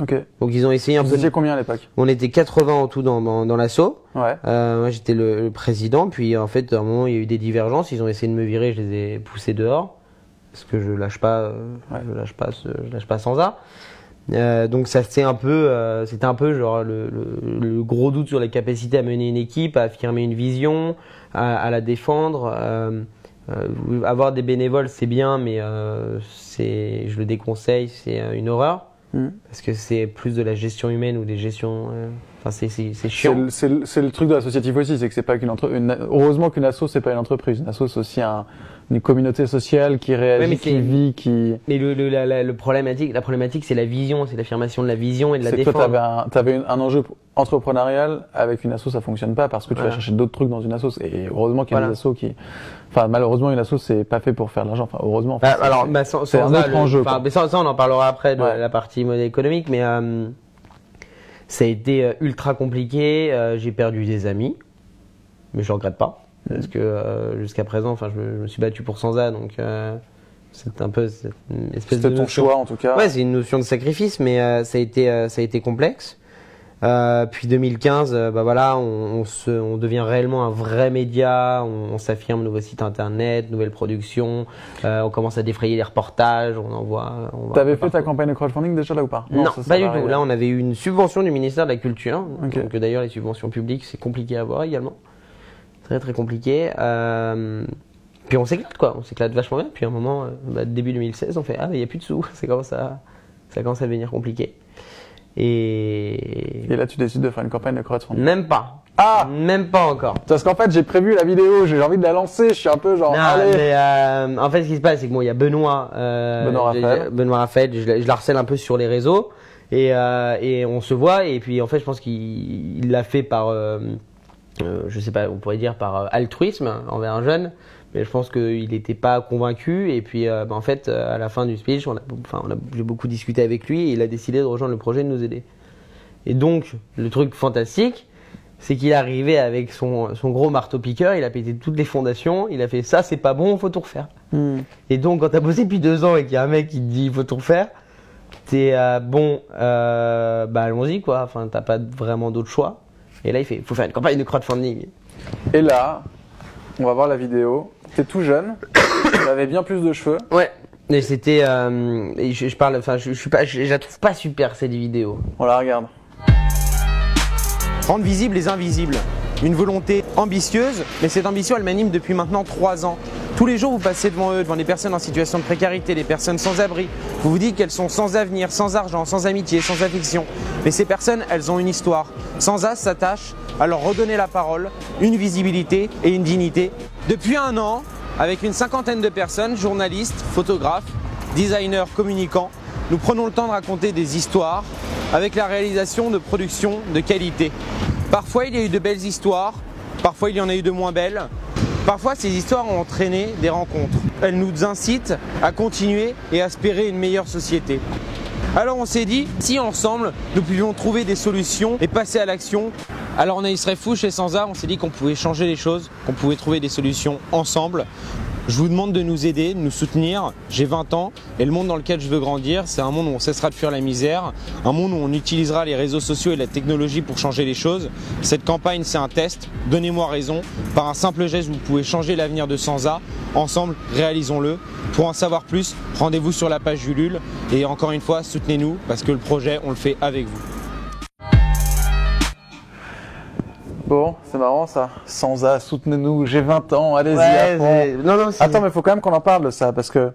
Ok. Donc ils ont essayé un Vous peu. étiez combien à l'époque On était 80 en tout dans, dans, dans l'assaut. Ouais. Euh, moi j'étais le, le président, puis en fait à un moment il y a eu des divergences, ils ont essayé de me virer, je les ai poussés dehors parce que je lâche pas, euh, Ouais. je lâche pas, ce- je lâche pas sans ça. Euh, donc ça c'était un peu, euh, c'était un peu genre le, le, le gros doute sur la capacité à mener une équipe, à affirmer une vision, à, à la défendre. Euh, avoir des bénévoles c'est bien, mais euh, c'est, je le déconseille, c'est euh, une horreur Mhm. parce que c'est plus de la gestion humaine ou des gestions. euh, Enfin c'est c'est c'est C'est chiant. c'est le- c'est le truc de l'associatif aussi, c'est que c'est pas qu'une entreprise. Heureusement qu'une asso c'est pas une entreprise. Une asso c'est aussi un- une communauté sociale qui réagit, Ouais, mais qui c'est- vit, qui. Mais le, le, la, la- le problématique, la problématique, c'est la vision, c'est l'affirmation de la vision et de la C'est que toi défense. t'avais un, t'avais une- un enjeu entrepreneurial avec une asso ça fonctionne pas parce que tu vas chercher d'autres trucs dans une asso. Et heureusement qu'il y a Voilà. des assos qui. Enfin malheureusement une asso c'est pas fait pour faire de l'argent. Enfin heureusement. Bah, Enfin, alors, bah, sans, sans un ça, autre le- enjeu, mais ça, ça, on en parlera après de Ouais. la partie modèle économique, mais euh, ça a été euh, ultra compliqué. euh, J'ai perdu des amis, mais je regrette pas parce que euh, jusqu'à présent, enfin, je, me- je me suis battu pour Sansa, donc c'est un peu une espèce de ton notion- choix en tout cas. Ouais, c'est une notion de sacrifice, mais ça a été ça a été complexe. Euh, puis 2015, euh, bah voilà, on, on se, on devient réellement un vrai média. On, on s'affirme, nouveau site internet, nouvelle production. euh, on commence à défrayer les reportages. On envoie. On va T'avais fait ta campagne de crowdfunding déjà là ou pas? Non, ça, ça pas du tout. Là, on avait eu une subvention du ministère de la Culture. Ok. Donc d'ailleurs, les subventions publiques, c'est compliqué à avoir également. Très très compliqué. Euh, puis on s'éclate quoi, on s'éclate vachement bien. Puis à un moment, euh, bah, début 2016, on fait ah mais il y a plus de sous. Ça commence à ça commence à devenir compliqué. Et Et là tu décides de faire une campagne de crowdfunding. même pas. Ah Même pas encore. Parce qu'en fait j'ai prévu la vidéo, j'ai envie de la lancer, je suis un peu genre Non, allez. mais euh, en fait, ce qui se passe, c'est que bon, il y a Benoît, euh, Benoît Raphaël. Benoît Raphaël, je, la- je la harcèle un peu sur les réseaux et, euh, et on se voit et puis en fait, je pense qu'il il l'a fait par, euh, je sais pas, on pourrait dire par altruisme envers un jeune, mais je pense qu'il n'était pas convaincu et puis euh, bah, en fait, euh, à la fin du speech, on a, enfin, on a, j'ai beaucoup discuté avec lui et il a décidé de rejoindre le projet et de nous aider. Et donc, le truc fantastique, c'est qu'il est arrivé avec son, son gros marteau-piqueur, il a pété toutes les fondations, il a fait ça, c'est pas bon, faut tout refaire. Hmm. Et donc, quand t'as bossé depuis deux ans et qu'il y a un mec qui te dit il faut tout refaire, t'es euh, bon, euh, bah allons-y quoi, enfin t'as pas vraiment d'autre choix. Et là, il fait faut faire une campagne de crowdfunding. Et là, on va voir la vidéo. T'es tout jeune, tu avais bien plus de cheveux. Ouais. Et c'était, euh, je, je parle, enfin je, je suis pas, je, je la trouve pas super cette vidéo. On la regarde. Rendre visibles les invisibles. Une volonté ambitieuse, mais cette ambition, elle m'anime depuis maintenant trois ans. Tous les jours, vous passez devant eux, devant des personnes en situation de précarité, des personnes sans abri. Vous vous dites qu'elles sont sans avenir, sans argent, sans amitié, sans affection. Mais ces personnes, elles ont une histoire. Sans As s'attache à leur redonner la parole, une visibilité et une dignité. Depuis un an, avec une cinquantaine de personnes, journalistes, photographes, designers, communicants, nous prenons le temps de raconter des histoires avec la réalisation de productions de qualité. Parfois il y a eu de belles histoires, parfois il y en a eu de moins belles. Parfois ces histoires ont entraîné des rencontres. Elles nous incitent à continuer et à espérer une meilleure société. Alors on s'est dit, si ensemble nous pouvions trouver des solutions et passer à l'action, alors on a serait fou chez Sansa, on s'est dit qu'on pouvait changer les choses, qu'on pouvait trouver des solutions ensemble. Je vous demande de nous aider, de nous soutenir. J'ai 20 ans et le monde dans lequel je veux grandir, c'est un monde où on cessera de fuir la misère, un monde où on utilisera les réseaux sociaux et la technologie pour changer les choses. Cette campagne, c'est un test. Donnez-moi raison. Par un simple geste, vous pouvez changer l'avenir de Sansa. Ensemble, réalisons-le. Pour en savoir plus, rendez-vous sur la page Ulule et encore une fois, soutenez-nous parce que le projet, on le fait avec vous. Bon, c'est marrant ça. Sans A, soutenez-nous, j'ai 20 ans, allez-y Ouais, à fond. c'est- non non. Attends, mais il faut quand même qu'on en parle de ça, parce que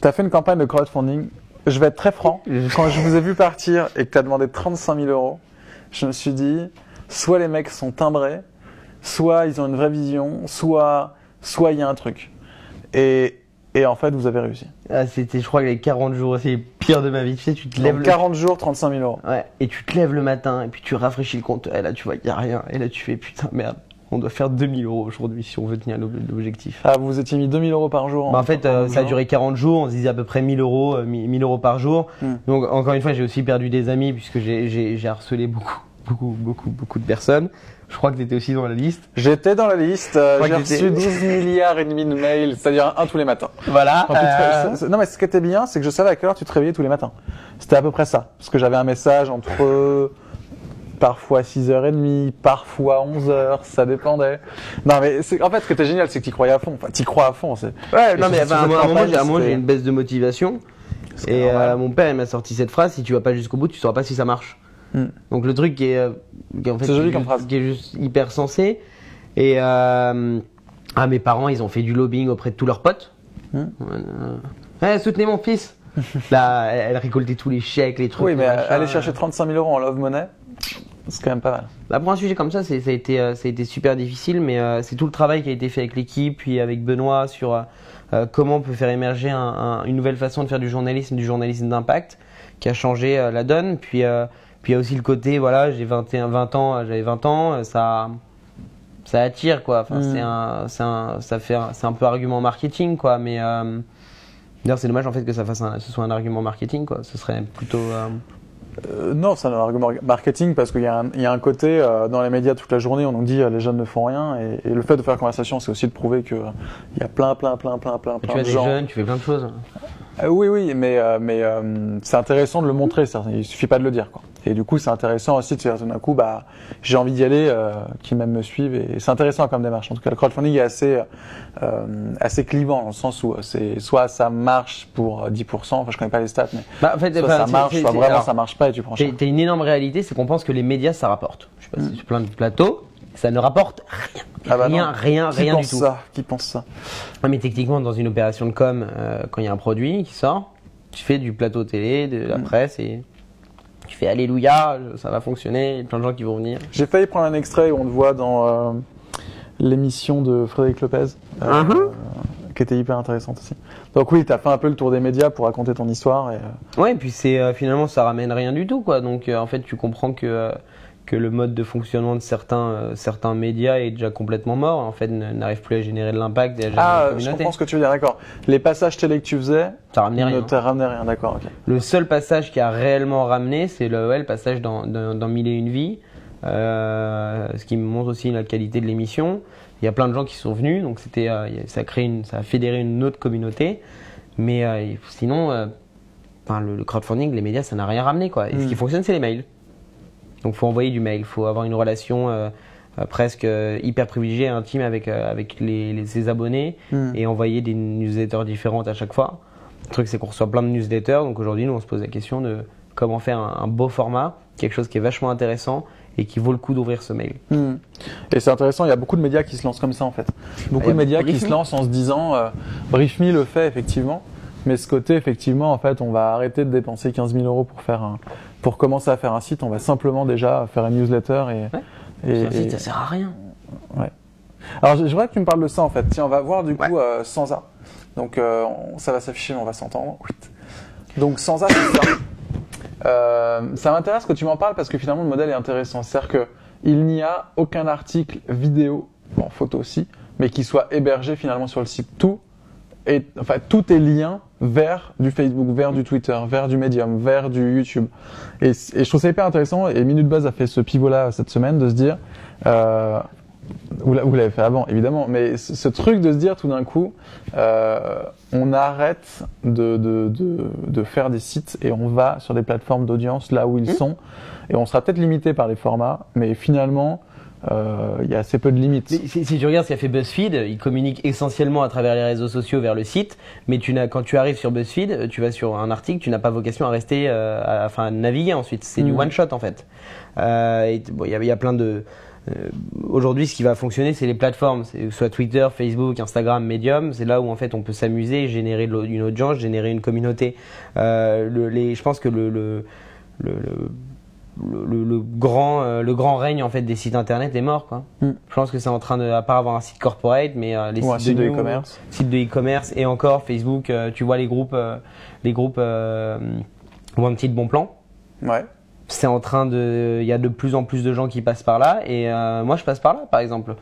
t'as fait une campagne de crowdfunding. Je vais être très franc. Quand je vous ai vu partir et que t'as demandé 35 000 euros, je me suis dit, soit les mecs sont timbrés, soit ils ont une vraie vision, soit soit il y a un truc. Et, et en fait, vous avez réussi. Ah, c'était, je crois les 40 jours, c'est le pire de ma vie. Tu sais, tu te lèves Donc, le 40 jours, 35 000 euros. Ouais, et tu te lèves le matin et puis tu rafraîchis le compte et là tu vois qu'il y a rien et là tu fais putain merde. on doit faire 2000 euros aujourd'hui si on veut tenir l'ob- l'objectif. Ah, vous vous étiez mis 2000 euros par jour Bah, en fait, euh, ça a duré 40 jours, on se disait à peu près 1000 euros, euh, 1000 euros par jour. Hmm. Donc, encore une fois, j'ai aussi perdu des amis puisque j'ai harcelé beaucoup, beaucoup, beaucoup, beaucoup de personnes. Je crois que tu étais aussi dans la liste. J'étais dans la liste, euh, j'ai reçu 12 milliards et demi de mails, c'est-à-dire un tous les matins. Voilà. Te- euh, Non mais ce qui était bien, c'est que je savais à quelle heure tu te réveillais tous les matins. C'était à peu près ça. Parce que j'avais un message entre parfois 6h30, parfois 11h, ça dépendait. Non mais c'est- en fait ce qui était génial, c'est que tu croyais à fond. Enfin, tu crois à fond. c'est- Ouais, Et non, mais à un moment, j'ai- moment, une baisse de motivation. Et euh, mon père, il m'a sorti cette phrase si tu vas pas jusqu'au bout, tu sauras pas si ça marche. Hmm. Donc le truc qui est, euh, qui est en fait, C'est joli qui est comme juste- phrase. qui est juste hyper sensé. Et euh, ah, mes parents, ils ont fait du lobbying auprès de tous leurs potes. Hmm. Euh, ouais, soutenez mon fils. Là, elle, elle récoltait tous les chèques, les trucs. Oui, mais aller chercher 35 000 euros en love money, c'est quand même pas mal. Bah, pour un sujet comme ça, ça a, été, ça a été super difficile, mais euh, c'est tout le travail qui a été fait avec l'équipe, puis avec Benoît sur euh, comment on peut faire émerger un- un- une nouvelle façon de faire du journalisme, du journalisme d'impact, qui a changé euh, la donne. Puis puis il y a aussi le côté, voilà, j'ai 21, 20 ans, j'avais 20 ans, ça ça attire quoi. Enfin, Mm. c'est un, c'est un, ça fait, c'est un peu argument marketing quoi, mais euh, D'ailleurs, c'est dommage en fait que ça fasse un- ce soit un argument marketing quoi. Ce serait plutôt. euh, Euh, non, c'est un argument marketing parce qu'il y, a un- il y a un côté euh, dans les médias toute la journée, on nous dit euh, les jeunes ne font rien et, et le fait de faire conversation, c'est aussi de prouver que euh, il y a plein, plein, plein, plein, plein, tu plein as de des gens. jeunes, tu fais plein de choses. Euh, oui, oui, mais euh, mais euh, c'est intéressant de le montrer. Ça. Il suffit pas de le dire, quoi. Et du coup, c'est intéressant aussi de se dire tout d'un coup, bah, j'ai envie d'y aller, euh, qui même me suivent. Et c'est intéressant comme démarche. En tout cas, le crowdfunding est assez euh, assez clivant dans le sens où euh, c'est soit ça marche pour euh, 10%. Enfin, je connais pas les stats, mais Bah, en fait, soit ça marche, soit vraiment alors, ça marche pas et tu prends cher. T'as une énorme réalité, c'est qu'on pense que les médias ça rapporte. Je sais pas si sur plein de plateaux, ça ne rapporte rien. Ah bah rien, rien, Qui rien du tout. ça? Qui pense ça? Ah, Mais techniquement, dans une opération de com, euh, quand il y a un produit qui sort, tu fais du plateau télé, de la Mm. presse et tu fais Alléluia, ça va fonctionner, il y a plein de gens qui vont venir. J'ai failli prendre un extrait où on le voit dans euh, l'émission de Frédéric Lopez, euh, Mhm. qui était hyper intéressante aussi. Donc oui, t'as fait un peu le tour des médias pour raconter ton histoire. Et, euh, Ouais, et puis c'est finalement ça ramène rien du tout quoi. Donc en fait, tu comprends que que le mode de fonctionnement de certains euh, certains médias est déjà complètement mort. En fait, n'arrive plus à générer de l'impact Ah, je comprends ce que tu veux dire, d'accord. Les passages télé que tu faisais Ça ramenait rien. ne te ramenaient rien, d'accord. Le seul passage qui a réellement ramené, c'est le, ouais, le passage dans, dans, dans Mille et une vies, euh, ce qui montre aussi la qualité de l'émission. Il y a plein de gens qui sont venus, donc c'était, euh, ça a créé une, ça a fédéré une autre communauté. Mais sinon, le, le crowdfunding, les médias, ça n'a rien ramené quoi. Et ce qui fonctionne, c'est les mails. Donc faut envoyer du mail, faut avoir une relation euh, euh, presque euh, hyper privilégiée, intime avec avec les, les- ses abonnés Hmm. et envoyer des newsletters différentes à chaque fois. Le truc, c'est qu'on reçoit plein de newsletters. Donc aujourd'hui, nous, on se pose la question de comment faire un, un beau format, quelque chose qui est vachement intéressant et qui vaut le coup d'ouvrir ce mail. Hmm. Et c'est intéressant, il y a beaucoup de médias qui se lancent comme ça en fait. Beaucoup Il y a de médias qui se lancent en se disant, euh, Brief Me le fait effectivement, mais ce côté effectivement, en fait, on va arrêter de dépenser 15 000 euros pour faire un, pour commencer à faire un site, on va simplement déjà faire une newsletter et. et- Sur un site, et- ça sert à rien. Alors je je voudrais que tu me parles de ça en fait. Tiens, on va voir du coup euh, sans A. Donc euh, on- ça va s'afficher, mais on va s'entendre. Donc sans A, c'est ça. Euh, ça m'intéresse que tu m'en parles parce que finalement le modèle est intéressant. C'est-à-dire que il n'y a aucun article vidéo, bon photo aussi, mais qui soit hébergé finalement sur le site. Tout est, enfin tout est lien vers du Facebook, vers du Twitter, vers du Medium, vers du YouTube. Et, et je trouve ça hyper intéressant. Et Minute Buzz a fait ce pivot-là cette semaine de se dire. Euh, vous l'a- vous l'avez fait avant, évidemment, mais ce, ce truc de se dire tout d'un coup, euh, on arrête de, de, de, de faire des sites et on va sur des plateformes d'audience là où ils Mmh. sont, et on sera peut-être limité par les formats, mais finalement, euh, il y a assez peu de limites. Si, si- si tu regardes ce qu'a fait BuzzFeed, il communique essentiellement à travers les réseaux sociaux vers le site, mais tu quand tu arrives sur BuzzFeed, tu vas sur un article, tu n'as pas vocation à rester, euh, à, enfin, à naviguer ensuite. C'est du Mhm. one shot en fait. Euh, t- bon, il y, a- il y a plein de. euh, Aujourd'hui, ce qui va fonctionner, c'est les plateformes, soit Twitter, Facebook, Instagram, Medium. C'est là où en fait on peut s'amuser, générer une audience, générer une communauté. Euh, le, les, je pense que le, le, le, le- le, le- le grand, euh, le grand règne en fait des sites internet est mort quoi. Mm. Je pense que c'est en train de, à part avoir un site corporate, mais euh, les Ou un sites site de e-commerce. sites de e-commerce et encore Facebook, euh, tu vois les groupes, les groupes euh, Wanted Bon Plan. Ouais. C'est en train de, il y a de plus en plus de gens qui passent par là et moi je passe par là par exemple.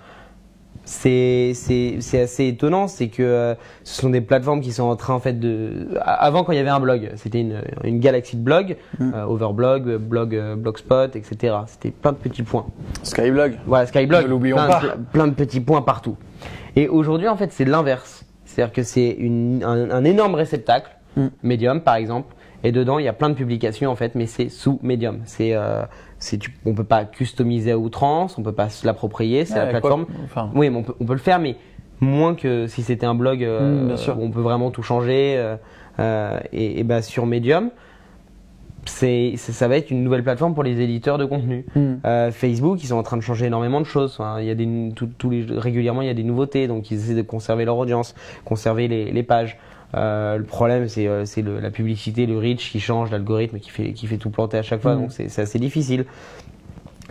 C'est c'est c'est assez étonnant, c'est que euh, ce sont des plateformes qui sont en train en fait de avant quand il y avait un blog, c'était une, une galaxie de blogs, Mm. euh, Overblog, blog euh, Blogspot, etc. C'était plein de petits points. Skyblog. Voilà, Skyblog, Ne l'oublions pas. plein- plein de petits points partout. Et aujourd'hui, en fait, c'est l'inverse. C'est-à-dire que c'est une- un, un énorme réceptacle, Mm. Medium par exemple, et dedans, il y a plein de publications en fait, mais c'est sous Medium. C'est, tu- on peut pas customiser à outrance, on peut pas se l'approprier, c'est la quoi- plateforme. enfin, Oui, mais on peut, on peut le faire, mais moins que si c'était un blog euh, Mm, bien sûr. où on peut vraiment tout changer. euh, euh, et, et bah, sur Medium, c'est, ça va être une nouvelle plateforme pour les éditeurs de contenu. hmm. Euh, Facebook, ils sont en train de changer énormément de choses. Enfin, il y a des, tout- tous les, régulièrement, il y a des nouveautés, donc ils essaient de conserver leur audience, conserver les, les pages. Euh, le problème, c'est euh, la publicité, le reach qui change, l'algorithme qui fait, qui fait tout planter à chaque fois, Mhm. donc c'est assez difficile.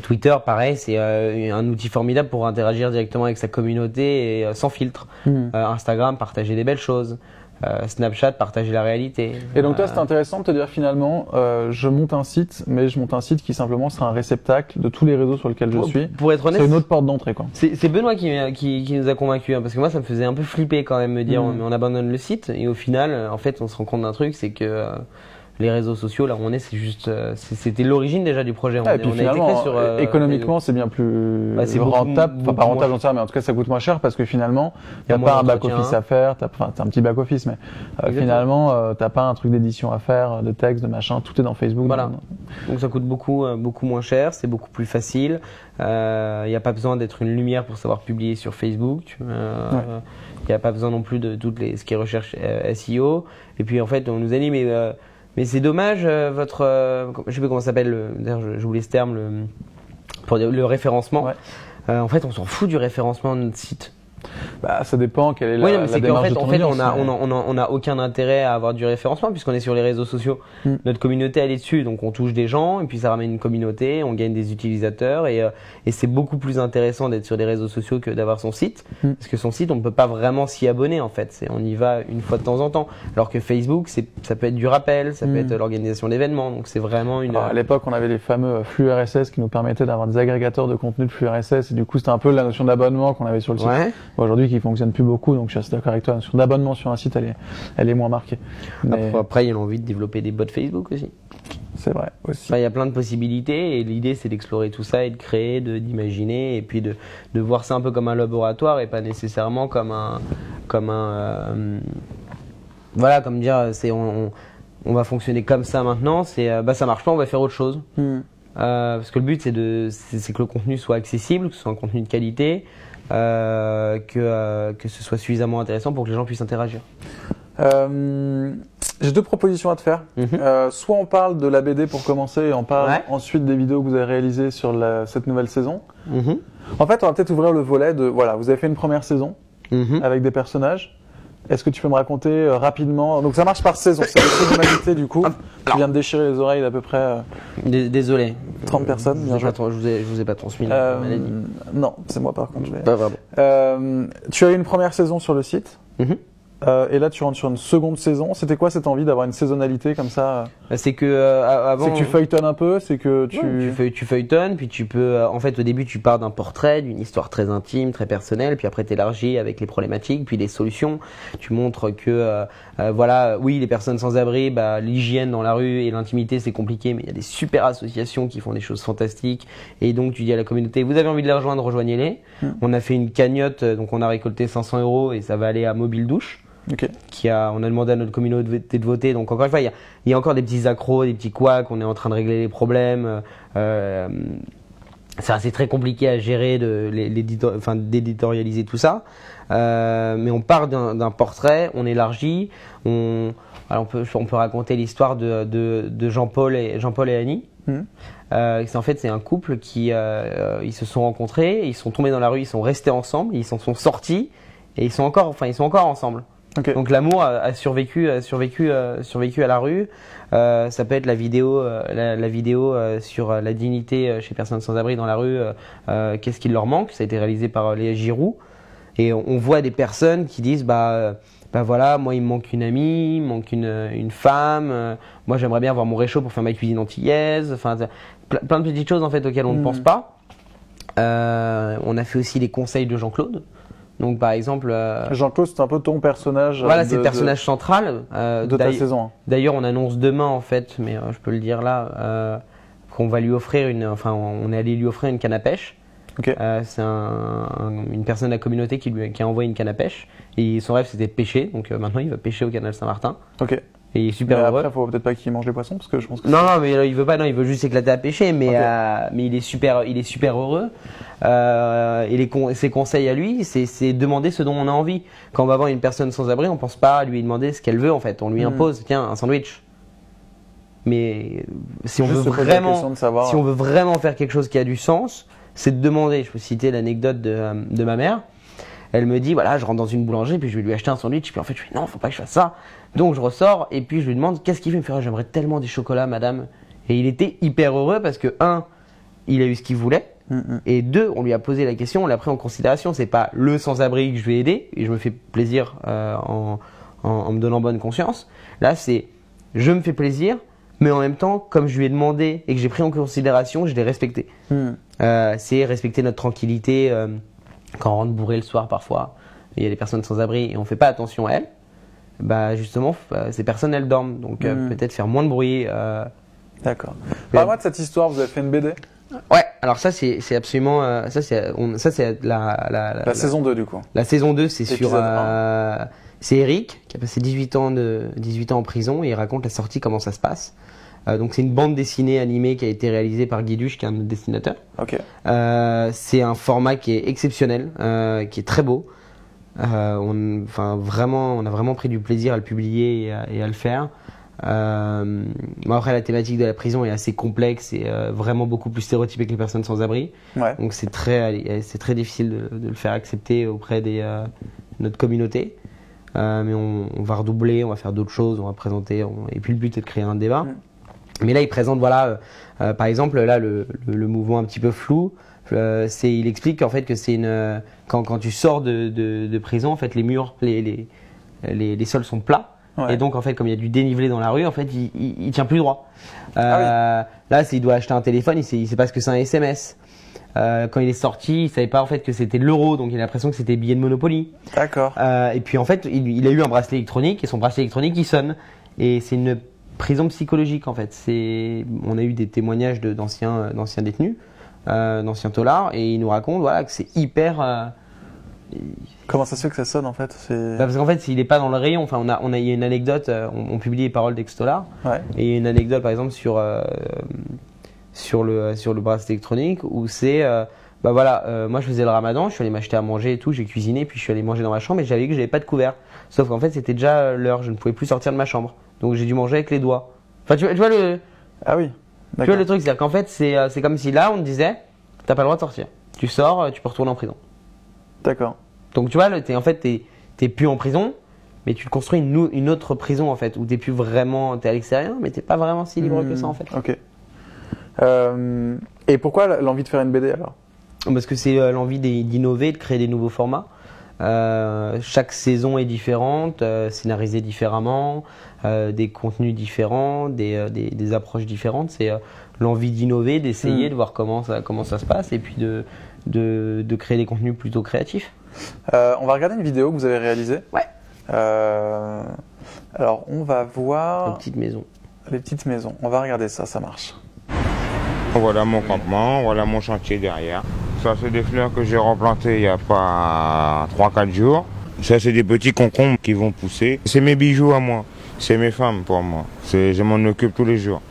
Twitter, pareil, c'est euh, un outil formidable pour interagir directement avec sa communauté et sans filtre. Euh, Instagram, partager des belles choses. Euh, Snapchat, partager la réalité. Et donc toi, Euh, c'est intéressant de te dire finalement, euh, je monte un site, mais je monte un site qui simplement sera un réceptacle de tous les réseaux sur lesquels je pour, suis. pour être honnête, C'est une autre porte d'entrée, quoi. C'est Benoît qui, qui, qui nous a convaincus, hein, parce que moi ça me faisait un peu flipper quand même me dire Mhm. mais on abandonne le site et au final euh, en fait on se rend compte d'un truc c'est que euh, les réseaux sociaux là où on est c'est juste euh, c'était l'origine déjà du projet on, Ah, et puis on a été finalement, sur euh, économiquement, c'est bien plus Bah, beaucoup- rentable. Enfin, pas rentable, j'en sais mais en tout cas, ça coûte moins cher parce que finalement, il n'y a pas un d'entretien. back-office à faire. T'as enfin, un petit back-office, mais euh, finalement, euh, t'as pas un truc d'édition à faire, de texte, de machin. Tout est dans Facebook. Voilà. donc- donc ça coûte beaucoup euh, beaucoup moins cher c'est beaucoup plus facile il n'y a pas besoin d'être une lumière pour savoir publier sur Facebook il n'y a pas besoin non plus de toutes les ce qui est recherche SEO et puis en fait on nous a dit mais mais c'est dommage euh, votre euh, je sais pas comment ça s'appelle le- d'ailleurs je- j'oublie ce terme le pour le référencement Ouais. Euh, en fait on s'en fout du référencement de notre site Bah, ça dépend quelle est la, oui, non, mais la c'est qu'en démarche fait, de ton en fait audience, on, a, mais- on, a, on, a, on a aucun intérêt à avoir du référencement puisqu'on est sur les réseaux sociaux. Mm. Notre communauté, elle est dessus, donc on touche des gens et puis ça ramène une communauté, on gagne des utilisateurs et, euh, et c'est beaucoup plus intéressant d'être sur des réseaux sociaux que d'avoir son site Mm. parce que son site, on ne peut pas vraiment s'y abonner en fait. On y va une fois de temps en temps. Alors que Facebook, ça peut être du rappel, ça peut Mm. être l'organisation d'événements, donc c'est vraiment une. Alors, à l'époque, on avait les fameux flux RSS qui nous permettaient d'avoir des agrégateurs de contenu de flux RSS et du coup, c'était un peu la notion d'abonnement qu'on avait sur le site. Ouais. Aujourd'hui, qui fonctionne plus beaucoup, donc je suis assez d'accord avec toi. La notion d'abonnement sur un site, elle est, elle est moins marquée. Mais Après, après, il y a envie de développer des bots Facebook aussi. c'est vrai aussi. Enfin, il y a plein de possibilités et l'idée c'est d'explorer tout ça et de créer, de d'imaginer et puis de, de voir ça un peu comme un laboratoire et pas nécessairement comme un comme un euh, voilà comme dire c'est on, on, va fonctionner comme ça maintenant c'est euh, bah ça marche pas on va faire autre chose Hmm. Euh, parce que le but c'est que le contenu soit accessible que ce soit un contenu de qualité que euh, que ce soit suffisamment intéressant pour que les gens puissent interagir Euh, J'ai deux propositions à te faire. Mhm. Euh, soit on parle de la BD pour commencer et on parle Ouais. ensuite des vidéos que vous avez réalisées sur la- cette nouvelle saison. Mhm. En fait, on va peut-être ouvrir le volet de voilà, vous avez fait une première saison Mhm. avec des personnages. Est-ce que tu peux me raconter euh, rapidement? Donc ça marche par saison, c'est des saisonnalités du coup. Tu viens de déchirer les oreilles d'à peu près euh, Dés- désolé 30 personnes. je Bien vous, joué. pas je vous ai, je vous ai pas transmis la Euh, maladie non, c'est moi par contre. Je vais... pas vraiment Euh, tu as eu une première saison sur le site? Mhm. Euh, et là, tu rentres sur une seconde saison. C'était quoi cette envie d'avoir une saisonnalité comme ça Bah, C'est que euh, avant. C'est que tu feuilletonnes un peu, c'est que tu. Ouais, tu, feuille- tu feuilletonnes, puis tu peux. euh, en fait, au début, tu pars d'un portrait, d'une histoire très intime, très personnelle, puis après, tu élargis avec les problématiques, puis les solutions. Tu montres que, euh, euh, voilà, oui, les personnes sans abri, bah, l'hygiène dans la rue et l'intimité, c'est compliqué, mais il y a des super associations qui font des choses fantastiques. Et donc, tu dis à la communauté, vous avez envie de les rejoindre, rejoignez-les. Mm. On a fait une cagnotte, euh, donc on a récolté 500 euros et ça va aller à Mobile Douche Qui a, on a demandé à notre communauté de voter. Donc encore une fois, il y a, il y a encore des petits accros, des petits couacs. On est en train de régler les problèmes. Euh, c'est assez très compliqué à gérer, enfin, d'éditorialiser tout ça. Euh, mais on part d'un, portrait, on élargit, on, alors on peut, on peut raconter l'histoire de, de, de Jean-Paul et Annie. Mhm. Euh, c'est en fait c'est un couple qui euh, euh, ils se sont rencontrés, ils sont tombés dans la rue, ils sont restés ensemble, ils s'en sont sortis et ils sont encore, enfin ils sont encore ensemble. Donc l'amour a, a survécu, a survécu, euh, survécu à la rue. Euh, ça peut être la vidéo, euh, la, la vidéo sur la dignité chez personnes sans abri dans la rue. euh, Qu'est-ce qui leur manque? Ça a été réalisé par Léa Giroux. Et on, on voit des personnes qui disent bah bah voilà, moi il me manque une amie, il me manque une, une femme. euh, moi j'aimerais bien avoir mon réchaud pour faire ma cuisine antillaise. Enfin ple- plein de petites choses en fait auxquelles on ne Mhm. pense pas. Euh, on a fait aussi les conseils de Jean-Claude. Donc par exemple, euh, Jean-Claude, c'est un peu ton personnage. voilà, de- c'est le de- personnage central. euh, de, ta d'ailleurs- saison. D'ailleurs, on annonce demain en fait, mais euh, je peux le dire là, euh, qu'on va lui offrir une, enfin, on est allé lui offrir une canne à pêche. Ok. Euh, c'est un- un- une personne de la communauté qui lui qui a envoyé une canne à pêche et son rêve c'était de pêcher. Donc euh, maintenant il va pêcher au canal Saint-Martin Ok. Et il est super Mais heureux. après, faut peut-être pas qu'il mange les poissons parce que je pense que Non, non, mais il veut pas, non, il veut juste s'éclater à pêcher, mais, euh, mais il est super, il est super heureux. Euh, et les con- ses conseils à lui, c'est c'est demander ce dont on a envie. Quand on va voir une personne sans abri, on pense pas à lui demander ce qu'elle veut en fait. On lui Mhm. impose, tiens, un sandwich. Mais euh, si on Juste veut vraiment, savoir- si on veut vraiment faire quelque chose qui a du sens, c'est de demander. Je peux citer l'anecdote de, de ma mère. Elle me dit voilà, je rentre dans une boulangerie, puis je vais lui acheter un sandwich, puis en fait je lui dis non, faut pas que je fasse ça. Donc je ressors et puis je lui demande qu'est-ce qu'il fait? Il me fait Ah, j'aimerais tellement des chocolats, madame. Et il était hyper heureux parce que un, il a eu ce qu'il voulait. Mm. Et deux, on lui a posé la question, on l'a pris en considération. C'est pas le sans-abri que je vais aider et je me fais plaisir euh, en, en, en me donnant bonne conscience. Là, c'est je me fais plaisir, mais en même temps, comme je lui ai demandé et que j'ai pris en considération, je l'ai respecté. Mm. Euh, c'est respecter notre tranquillité euh, quand on rentre bourré le soir parfois. Il y a des personnes sans abri et on fait pas attention à elles. Bah justement, euh, ces personnes elles dorment, donc euh, Mm. peut-être faire moins de bruit. euh, D'accord. Parle-moi de cette histoire. Vous avez fait une BD. Ouais, alors ça c'est absolument euh, ça c'est ça c'est la la, la, La saison 2 du coup. la saison 2 c'est sur euh, c'est Eric qui a passé 18 ans de 18 ans en prison et il raconte la sortie comment ça se passe. Euh, donc c'est une bande dessinée animée qui a été réalisée par Guy Duche qui est un de nos dessinateurs. Ok. Euh, c'est un format qui est exceptionnel, euh, qui est très beau. On, enfin, vraiment, on a vraiment pris du plaisir à le publier et à, et à le faire. Euh, après, la thématique de la prison est assez complexe et euh, vraiment beaucoup plus stéréotypée que les personnes sans abri. Ouais. Donc c'est très, c'est très difficile de, de le faire accepter auprès de notre communauté. Mais on, on va redoubler, on va faire d'autres choses, on va présenter. on- et puis le but est de créer un débat. Mm. Mais là, il présente, voilà, euh, euh, par exemple, là, le, le, le mouvement un petit peu flou. euh, c'est, il explique en fait que c'est une quand, quand tu sors de, de, de prison, en fait, les murs, les, les, les, les sols sont plats. Ouais. Et donc, en fait, comme il y a du dénivelé dans la rue, en fait, il, il, il tient plus droit. Ah Là, s'il doit acheter un téléphone, il sait, il sait pas ce que c'est un SMS. Euh, quand il est sorti, il savait pas en fait que c'était l'euro, donc il a l'impression que c'était billet de Monopoly. D'accord. Euh, et puis en fait, il, il a eu un bracelet électronique et son bracelet électronique il sonne. Et c'est une prison psychologique en fait. C'est, on a eu des témoignages de, d'anciens, euh, d'anciens détenus, euh, d'anciens tolards, et ils nous racontent voilà que c'est hyper. euh, Comment ça se fait que ça sonne en fait? C'est. bah, parce qu'en fait, s'il est pas dans le rayon, enfin, on a, on a, il y a une anecdote, on, on publie les paroles d'Extolar, Ouais. et il y a une anecdote par exemple sur euh, sur le sur le bracelet électronique où c'est bah voilà, moi je faisais le ramadan, je suis allé m'acheter à manger et tout, j'ai cuisiné, puis je suis allé manger dans ma chambre et j'avais vu que j'avais pas de couvert. Sauf qu'en fait c'était déjà l'heure, je ne pouvais plus sortir de ma chambre. Donc j'ai dû manger avec les doigts. Enfin tu vois, tu vois le, Ah oui. tu vois le truc, c'est-à-dire qu'en fait c'est euh, c'est comme si là on te disait, t'as pas le droit de sortir. Tu sors, euh, tu peux retourner en prison. D'accord. Donc tu vois, le- t'es, en fait t'es t'es plus en prison, mais tu construis une, une autre prison en fait, où t'es plus vraiment, t'es à l'extérieur, mais t'es pas vraiment si libre que ça en fait. Hmm, Ok. Euh, et pourquoi l'envie de faire une BD alors? Parce que c'est euh, l'envie d'innover, de créer des nouveaux formats. Euh, chaque saison est différente, euh, scénarisée différemment, euh, des contenus différents, des, euh, des, des approches différentes. C'est euh, l'envie d'innover, d'essayer, Mm. de voir comment ça, comment ça se passe et puis de, de, de créer des contenus plutôt créatifs. Euh, On va regarder une vidéo que vous avez réalisée. Ouais. Euh, alors on va voir petite maison. les petites maisons. On va regarder ça, ça marche. Voilà mon campement, voilà mon chantier derrière. Ça, c'est des fleurs que j'ai replantées il n'y a pas 3-4 jours. Ça, c'est des petits concombres qui vont pousser. C'est mes bijoux à moi. C'est mes femmes pour moi. Je m'en occupe tous les jours.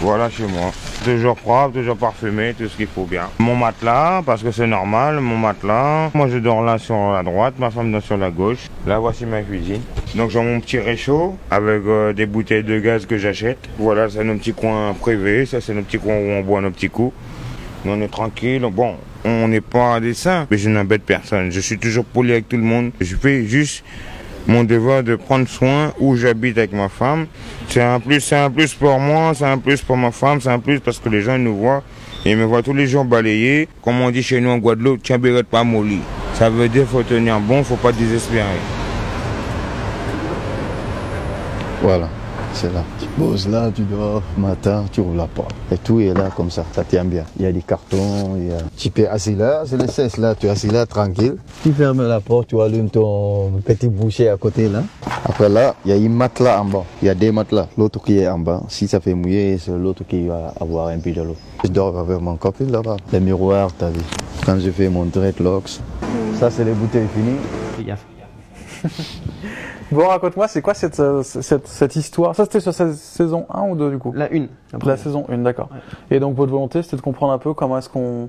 Voilà chez moi. Toujours propre, toujours parfumé, tout ce qu'il faut bien. Mon matelas, parce que c'est normal, mon matelas. Moi, je dors là sur la droite, ma femme dort sur la gauche. Là, voici ma cuisine. Donc, j'ai mon petit réchaud avec euh, des bouteilles de gaz que j'achète. Voilà, c'est nos petits coins privés. Ça, c'est nos petits coins où on boit nos petits coups. On est tranquille. Bon, on n'est pas des saints, mais je n'embête personne. Je suis toujours poli avec tout le monde. Je fais juste mon devoir de prendre soin où j'habite avec ma femme. C'est un plus, c'est un plus pour moi, c'est un plus pour ma femme, c'est un plus parce que les gens nous voient et me voient tous les jours balayer. Comme on dit chez nous en Guadeloupe, tiens, bérette pas molly. Ça veut dire faut tenir bon, faut pas désespérer. Voilà. C'est là. Tu poses là, tu dors, matin, tu ouvres la porte. Et tout est là comme ça, ça tient bien. Il y a des cartons, il y a... Tu peux assis là, c'est le cesse là, tu es assis là tranquille. Tu fermes la porte, tu allumes ton petit boucher à côté là. Après là, il y a une matelas en bas. Il y a des matelas. L'autre qui est en bas, si ça fait mouiller, c'est l'autre qui va avoir un peu de l'eau. Je dors avec mon copine là-bas. Le miroir, t'as vu. Quand je fais mon dreadlocks, ça c'est les bouteilles finies. Bon, raconte-moi, c'est quoi cette, euh, cette, cette histoire? Ça, c'était sur sa- saison 1 ou 2 du coup? La une. après. La saison 1, d'accord. Et donc, votre volonté, c'était de comprendre un peu comment est-ce qu'on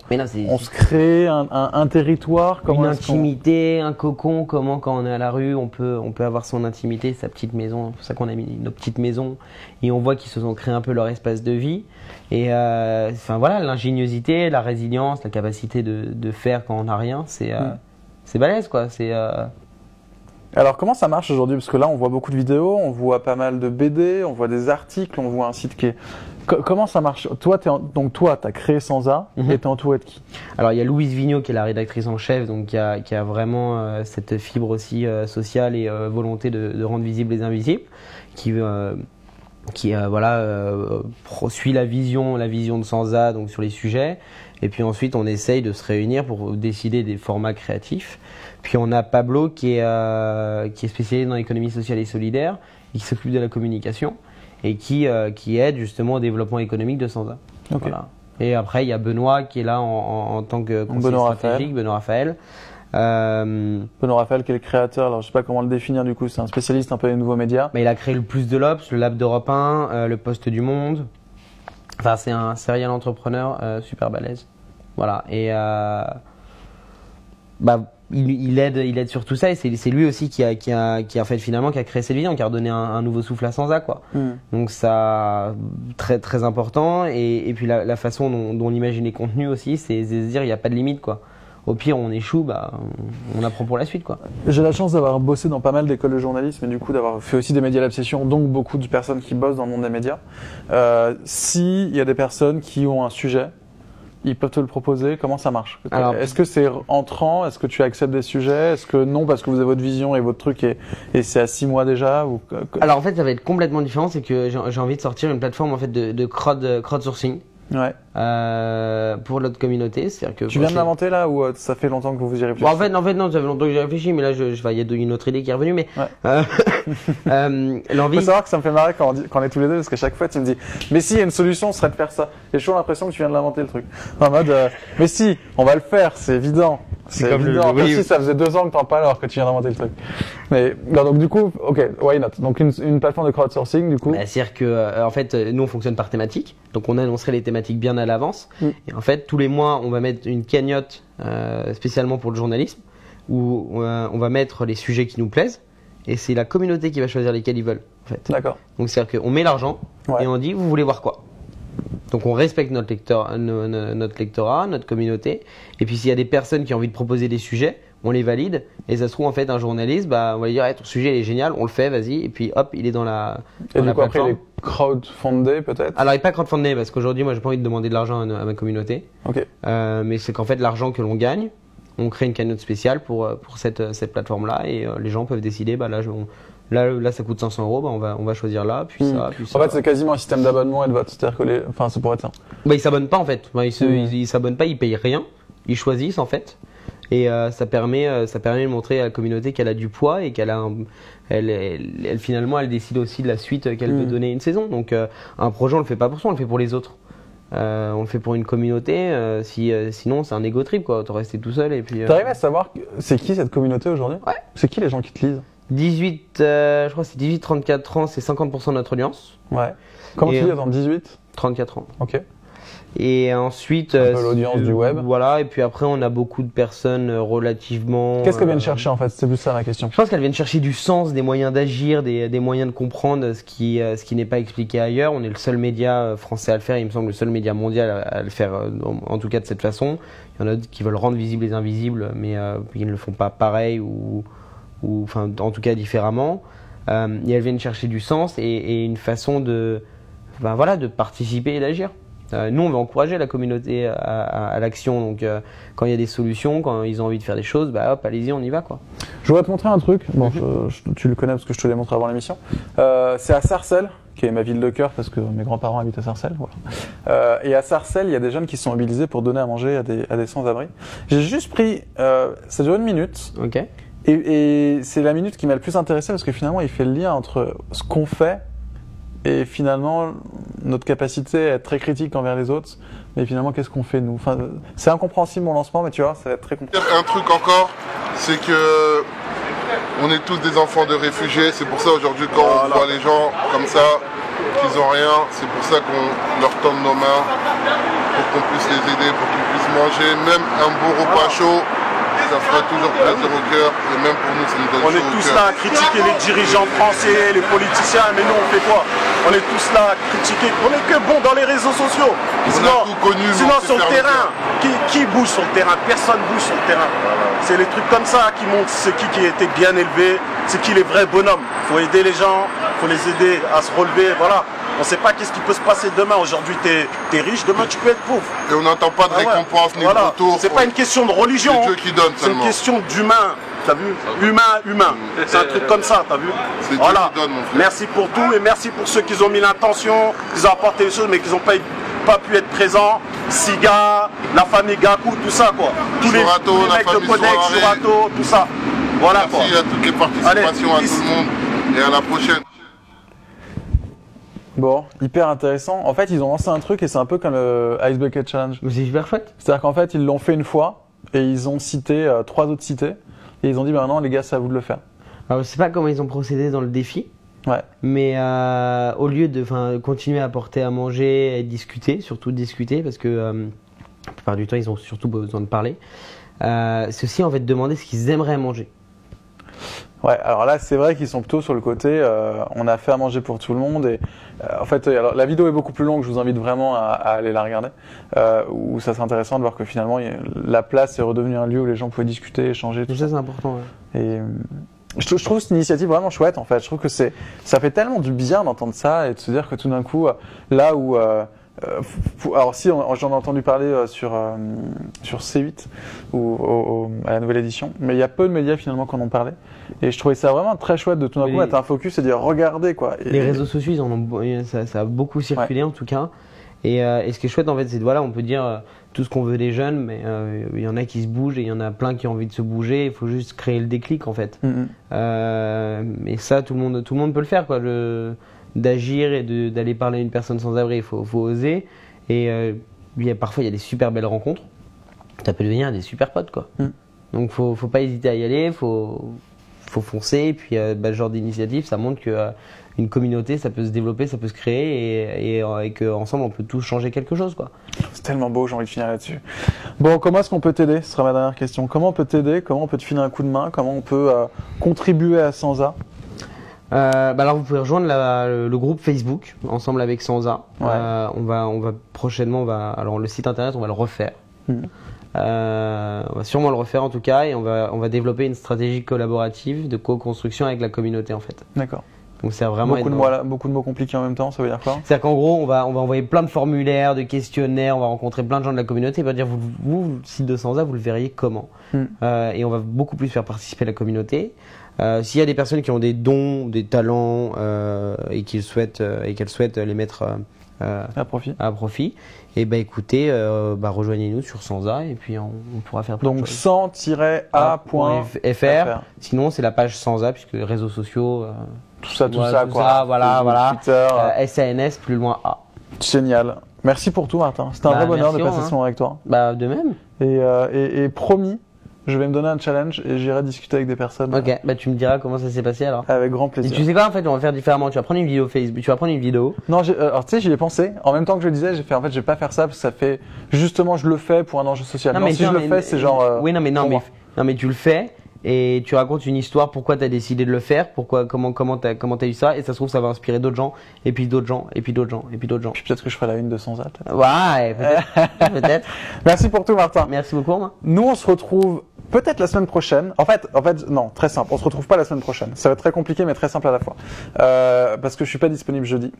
on se crée un, un, un territoire, comment une intimité, un cocon, comment quand on est à la rue, on peut, on peut avoir son intimité, sa petite maison. C'est pour ça qu'on a mis nos petites maisons et on voit qu'ils se sont créés un peu leur espace de vie. Et euh, enfin voilà, l'ingéniosité, la résilience, la capacité de, de faire quand on n'a rien, c'est euh, Mm. c'est balèze quoi. C'est euh, Alors, comment ça marche aujourd'hui? Parce que là, on voit beaucoup de vidéos, on voit pas mal de BD, on voit des articles, on voit un site qui est. Co- comment ça marche? Toi, en- donc toi, t'as créé Sansa Mhm. et t'es entouré de qui? Alors il y a Louise Vigneault qui est la rédactrice en chef, donc qui a, qui a vraiment euh, cette fibre aussi euh, sociale et euh, volonté de, de rendre visibles les invisibles, qui qui euh, voilà euh, suit la vision la vision de Sansa donc sur les sujets, et puis ensuite on essaye de se réunir pour décider des formats créatifs. Puis on a Pablo qui est euh, qui est spécialisé dans l'économie sociale et solidaire et qui s'occupe de la communication et qui euh, qui aide justement au développement économique de Sansa. Voilà. Et après, il y a Benoît qui est là en, en- en tant que conseiller Benoît stratégique, Benoît Raphaël. Euh, Benoît Raphaël, qui est le créateur, alors je sais pas comment le définir du coup, c'est un spécialiste un peu des nouveaux médias. bah, il a créé le Plus de l'Obs, le Lab d'Europe 1, euh, le Poste du Monde. Enfin, c'est un serial entrepreneur euh, super balèze. Voilà. Et bah, il, il aide, il aide sur tout ça et c'est lui aussi qui a, qui a, qui a fait finalement qui a créé cette vision, qui a redonné un, un nouveau souffle à Sansa quoi. Donc ça, très très important. Et, et puis la, la façon dont, dont on imagine les contenus aussi, c'est c'est se dire il n'y a pas de limite quoi. Au pire, on échoue, bah, on, on apprend pour la suite quoi. J'ai la chance d'avoir bossé dans pas mal d'écoles de journalisme et du coup d'avoir fait aussi des médias à l'obsession, donc beaucoup de personnes qui bossent dans le monde des médias. Euh, S'il y a des personnes qui ont un sujet, ils peuvent te le proposer, comment ça marche Est-ce que c'est entrant? Est-ce que tu acceptes des sujets? Est-ce que non? Parce que vous avez votre vision et votre truc et, et c'est à six mois déjà ou... Alors en fait, ça va être complètement différent. C'est que j'ai j'ai envie de sortir une plateforme en fait de, de crowd, crowdsourcing Ouais. euh, pour notre communauté. C'est-à-dire que Tu viens de l'inventer là ou euh, ça fait longtemps que vous y Bon, réfléchissez en fait, en fait, non, ça fait longtemps que j'ai réfléchi, mais là, je, je- enfin, il y a une autre idée qui est revenue, mais Ouais. euh, euh, Il l'envie. faut savoir que ça me fait marrer quand on, dit- quand on est tous les deux, parce qu'à chaque fois tu me dis, mais si, il y a une solution, ce serait de faire ça. Et j'ai toujours l'impression que tu viens de l'inventer le truc. En mode, euh, mais si, on va le faire, c'est évident. C'est comme évident. le- Comme oui. si ça faisait deux ans que t'en parles alors que tu viens d'inventer le truc. Mais, non, donc du coup, ok, why not? Donc une, une plateforme de crowdsourcing, du coup. Bah, C'est-à-dire que, euh, en fait, euh, nous, on fonctionne par thématique. Donc, on annoncerait les thématiques bien à l'avance. Mm. Et en fait, tous les mois, on va mettre une cagnotte euh, spécialement pour le journalisme, où euh, on va mettre les sujets qui nous plaisent. Et c'est la communauté qui va choisir lesquels ils veulent, en fait. D'accord. Donc, c'est-à-dire qu'on met l'argent Ouais. et on dit, vous voulez voir quoi? Donc, on respecte notre, lecteur, no- no- notre lectorat, notre communauté. Et puis, s'il y a des personnes qui ont envie de proposer des sujets, on les valide. Et ça se trouve, en fait, un journaliste, bah, on va lui dire, ton sujet il est génial, on le fait, vas-y. Et puis, hop, il est dans la. Et du la coup, après, plateforme. les crowdfundés, peut-être? Alors, il n'est pas crowdfundé parce qu'aujourd'hui, moi, j'ai pas envie de demander de l'argent à, à ma communauté. Euh, mais c'est qu'en fait, l'argent que l'on gagne, on crée une cagnotte spéciale pour, euh, pour cette, cette plateforme-là et euh, les gens peuvent décider, bah là, je- on- là, là, ça coûte 500 euros, bah, on, va, on va choisir là, puis ça, puis ça. Hmm. En fait, c'est quasiment un système d'abonnement et de vote. C'est-à-dire que les, enfin, ça pourrait être ça. Bah, ils s'abonnent pas en fait. Bah, ils ils- ils s'abonnent pas, ils payent rien. Ils choisissent en fait. Et euh, ça permet, euh, ça permet de montrer à la communauté qu'elle a du poids et qu'elle a, un- elle, elle, elle, finalement, elle décide aussi de la suite qu'elle Mhm. veut donner une saison. Donc, euh, un projet, on le fait pas pour soi, on le fait pour les autres. Euh, on le fait pour une communauté. euh, si, euh, sinon, c'est un ego trip quoi. Autant rester tout seul et puis. euh, T'arrives à savoir c'est qui cette communauté aujourd'hui? Ouais. C'est qui les gens qui te lisent? 18, euh, je crois que c'est 18-34 ans, c'est 50% de notre audience. Ouais. Comment Et, tu euh, dans 18? 34 ans. Ok. Et ensuite. Un peu euh, l'audience c'est- du web. Voilà, et puis après, on a beaucoup de personnes euh, relativement. Qu'est-ce qu'elles viennent chercher en fait? C'est plus ça ma question. Je pense qu'elles viennent chercher du sens, des moyens d'agir, des, des moyens de comprendre ce qui, ce qui n'est pas expliqué ailleurs. On est le seul média français à le faire, il me semble le seul média mondial à, à le faire, en, en tout cas de cette façon. Il y en a d'autres qui veulent rendre visibles les invisibles, mais euh, ils ne le font pas pareil ou, ou enfin, en tout cas différemment. Euh, et elles viennent chercher du sens et, et une façon de, ben voilà, de participer et d'agir. Euh, nous, on va encourager la communauté à, à- à l'action. Donc, euh, quand il y a des solutions, quand ils ont envie de faire des choses, bah hop, allez-y, on y va, quoi. Je voudrais te montrer un truc. Bon, je- je- tu le connais parce que je te l'ai montré avant l'émission. Euh, c'est à Sarcelles qui est ma ville de cœur parce que mes grands-parents habitent à Sarcelles. Voilà. Et à Sarcelles, il y a des jeunes qui sont mobilisés pour donner à manger à des, à des sans-abri. J'ai juste pris, ça dure une minute, Ok. Et, et c'est la minute qui m'a le plus intéressé parce que finalement, il fait le lien entre ce qu'on fait et finalement notre capacité à être très critique envers les autres. Mais finalement, qu'est-ce qu'on fait nous? Enfin, C'est incompréhensible mon lancement, mais tu vois, ça va être très compréhensible. Un truc encore, c'est que on est tous des enfants de réfugiés. C'est pour ça aujourd'hui quand on voit les gens comme ça, qu'ils ont rien, c'est pour ça qu'on leur tend nos mains pour qu'on puisse les aider, pour qu'ils puissent manger. Même un beau repas chaud, ça toujours plaisir au cœur. Et même pour nous, ça nous donne On est tous là à critiquer les dirigeants français, les politiciens, mais nous on fait quoi? On est tous là à critiquer. On est que bon dans les réseaux sociaux. Sinon, tout connu, sinon on terrain, qui, qui bouge sur le terrain? Personne bouge sur le terrain. C'est les trucs comme ça qui montrent c'est qui qui a été bien élevé, c'est qui les vrais bonhommes. faut aider les gens, faut les aider à se relever. Voilà. On sait pas qu'est-ce qui peut se passer demain. Aujourd'hui, t'es es riche, demain tu peux être pauvre. Et on n'entend pas de Ah ouais. récompense ni Voilà. de retour. C'est pas une question de religion. C'est Dieu qui donne C'est une question d'humain. T'as vu Humain, humain. C'est un truc comme ça, t'as vu C'est Dieu Voilà. qui donne, mon frère. Merci pour tout et merci pour ceux qui ont mis l'intention, qui ont apporté les choses mais qui n'ont pas, pas pu être présents. Siga, la famille Gaku, tout ça quoi. Tous les, tous les la mecs de Codex. Sorato, tout ça. Voilà quoi. Merci à toutes les participations, Allez, à tout le monde. Et à la prochaine. Bon, hyper intéressant. En fait, ils ont lancé un truc et c'est un peu comme le Ice Bucket Challenge. Mais c'est super chouette. C'est-à-dire qu'en fait, ils l'ont fait une fois et ils ont cité euh, trois autres cités et ils ont dit bah non les gars, c'est à vous de le faire. Alors, je sais pas comment ils ont procédé dans le défi. Ouais. Mais euh, au lieu de continuer à apporter à manger et discuter, surtout discuter, parce que euh, la plupart du temps, ils ont surtout besoin de parler, euh, aussi en fait de demander ce qu'ils aimeraient manger. Ouais, alors là, c'est vrai qu'ils sont plutôt sur le côté, euh, on a fait à manger pour tout le monde. Et euh, en fait, euh, alors, la vidéo est beaucoup plus longue, je vous invite vraiment à, à aller la regarder. Euh, où ça c'est intéressant de voir que finalement, y la place est redevenue un lieu où les gens pouvaient discuter, échanger. Tout ça, c'est important. ouais. Et euh, je, trou- je trouve cette initiative vraiment chouette en fait. Je trouve que c'est, ça fait tellement du bien d'entendre ça et de se dire que tout d'un coup, euh, là où, euh, alors si j'en ai entendu parler euh, sur euh, sur C8 ou au- au- à la nouvelle édition, mais il y a peu de médias finalement qui en ont parlé. Et je trouvais ça vraiment très chouette de tout d'un coup mettre un focus et dire regardez quoi. Et- Les réseaux sociaux, ils en ont, ça, ça a beaucoup circulé en tout cas. Et, et ce qui est chouette en fait, c'est voilà, on peut dire tout ce qu'on veut des jeunes, mais il y en a qui se bougent et il y en a plein qui ont envie de se bouger. Il faut juste créer le déclic en fait. Mm, et ça, tout le monde, tout le monde peut le faire quoi. Le- D'agir et de- d'aller parler à une personne sans abri, il faut, faut oser. Et euh, il y a, parfois, il y a des super belles rencontres. Ça peut devenir des super potes quoi. Mm. Donc faut, faut pas hésiter à y aller, faut, faut foncer. Et puis euh, bah, ce genre d'initiative, ça montre que euh, une communauté, ça peut se développer, ça peut se créer et, et, euh, et qu'ensemble on peut tous changer quelque chose quoi. C'est tellement beau, j'ai envie de finir là-dessus. Bon, comment est-ce qu'on peut t'aider? Ce sera ma dernière question. Comment on peut t'aider? Comment on peut te filer un coup de main? Comment on peut euh, contribuer à Sansa? Euh, bah alors vous pouvez rejoindre la- le, le groupe Facebook ensemble avec Sansa. Ouais. Euh, on va on va prochainement on va alors le site internet on va le refaire. Mhm. Euh, on va sûrement le refaire en tout cas et on va on va développer une stratégie collaborative de co-construction avec la communauté en fait. D'accord. Donc c'est vraiment Beaucoup de, mots, beaucoup de mots compliqués en même temps, ça veut dire quoi? C'est-à-dire qu'en gros, on va, on va envoyer plein de formulaires, de questionnaires, on va rencontrer plein de gens de la communauté. Et on va dire, vous, vous, le site de Sansa, vous le verriez comment? Hmm. Euh, Et on va beaucoup plus faire participer la communauté. Euh, S'il y a des personnes qui ont des dons, des talents euh, et qu'ils souhaitent euh, et qu'elles souhaitent les mettre À profit. à profit, et ben écoutez, bah, rejoignez-nous sur Sansa et puis on, on pourra faire plein de Donc. 100-a.fr. Sinon, c'est la page Sansa puisque les réseaux sociaux, Tout ça, tout Voilà, ça, tout quoi. ça, voilà, voilà. Twitter. SANS plus loin A. Génial. Merci pour tout, Martin. C'était un Bah, vrai bonheur de passer Romain. ce moment avec toi. Bah de même. Et, euh, et, et promis, je vais me donner un challenge et j'irai discuter avec des personnes Ok, bah tu me diras comment ça s'est passé alors. avec grand Et plaisir. tu sais quoi en fait on va faire différemment. Tu vas prendre une vidéo Facebook, tu vas prendre une vidéo. Non, j'ai- euh, alors tu sais, j'y ai pensé. En même temps que je le disais, j'ai fait en fait, je vais pas faire ça parce que ça fait justement, je le fais pour un enjeu social. Non, si tiens, je le mais- fais, c'est genre. euh, oui non mais non mais moi. non mais tu le fais et tu racontes une histoire pourquoi tu as décidé de le faire, pourquoi comment comment t'as comment t'as eu ça et ça se trouve ça va inspirer d'autres gens et puis d'autres gens et puis d'autres gens et puis d'autres gens. Puis peut-être que je ferai la une de peut-être. Ouais peut-être. Merci pour tout, Martin. Merci beaucoup Romain. Nous, on se retrouve peut-être la semaine prochaine. En fait, en fait, non, très simple. On se retrouve pas la semaine prochaine. Ça va être très compliqué, mais très simple à la fois. Euh, parce que je suis pas disponible jeudi.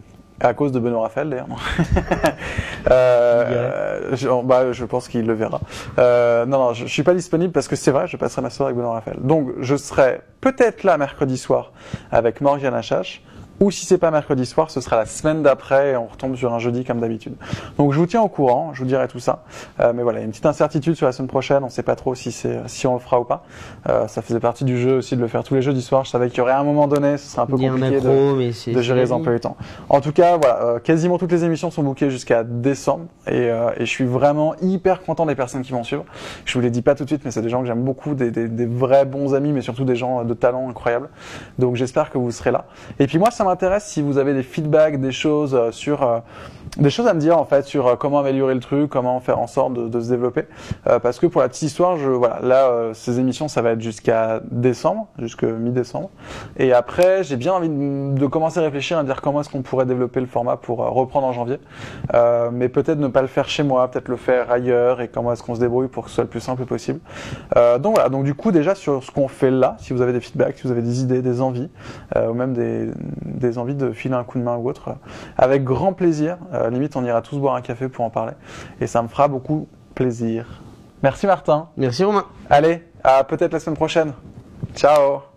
À cause de Benoît Raphaël, d'ailleurs. euh, je, bah, je pense qu'il le verra. Euh, non, non, je, je suis pas disponible parce que c'est vrai, je passerai ma soirée avec Benoît Raphaël. Donc, je serai peut-être là mercredi soir avec Morgane Achache. Ou si c'est pas mercredi soir, ce sera la semaine d'après et on retombe sur un jeudi comme d'habitude. Donc je vous tiens au courant, je vous dirai tout ça. Euh, mais voilà, il y a une petite incertitude sur la semaine prochaine, on sait pas trop si c'est si on le fera ou pas. Euh, ça faisait partie du jeu aussi de le faire tous les jeudis soirs. Je savais qu'il y aurait un moment donné, ce serait un peu compliqué de, de gérer les emplois du temps. En tout cas, voilà, euh, quasiment toutes les émissions sont bookées jusqu'à décembre et, euh, et je suis vraiment hyper content des personnes qui vont suivre. Je vous les dis pas tout de suite, mais c'est des gens que j'aime beaucoup, des, des, des vrais bons amis, mais surtout des gens de talent incroyables. Donc j'espère que vous serez là. Et puis moi, ça m'intéresse si vous avez des feedbacks, des choses euh, sur euh, des choses à me dire en fait sur euh, comment améliorer le truc, comment faire en sorte de, se développer. Euh, parce que pour la petite histoire, je voilà, là euh, ces émissions ça va être jusqu'à décembre, jusque mi-décembre. Et après, j'ai bien envie de, commencer à réfléchir à dire comment est-ce qu'on pourrait développer le format pour reprendre en janvier. Mais peut-être ne pas le faire chez moi, peut-être le faire ailleurs et comment est-ce qu'on se débrouille pour que ce soit le plus simple possible. Donc voilà, donc du coup déjà sur ce qu'on fait là, si vous avez des feedbacks, si vous avez des idées, des envies, ou même des, envies de filer un coup de main ou autre, avec grand plaisir. Euh, limite, on ira tous boire un café pour en parler et ça me fera beaucoup plaisir. Merci Martin. Merci Romain. Allez, à peut-être la semaine prochaine. Ciao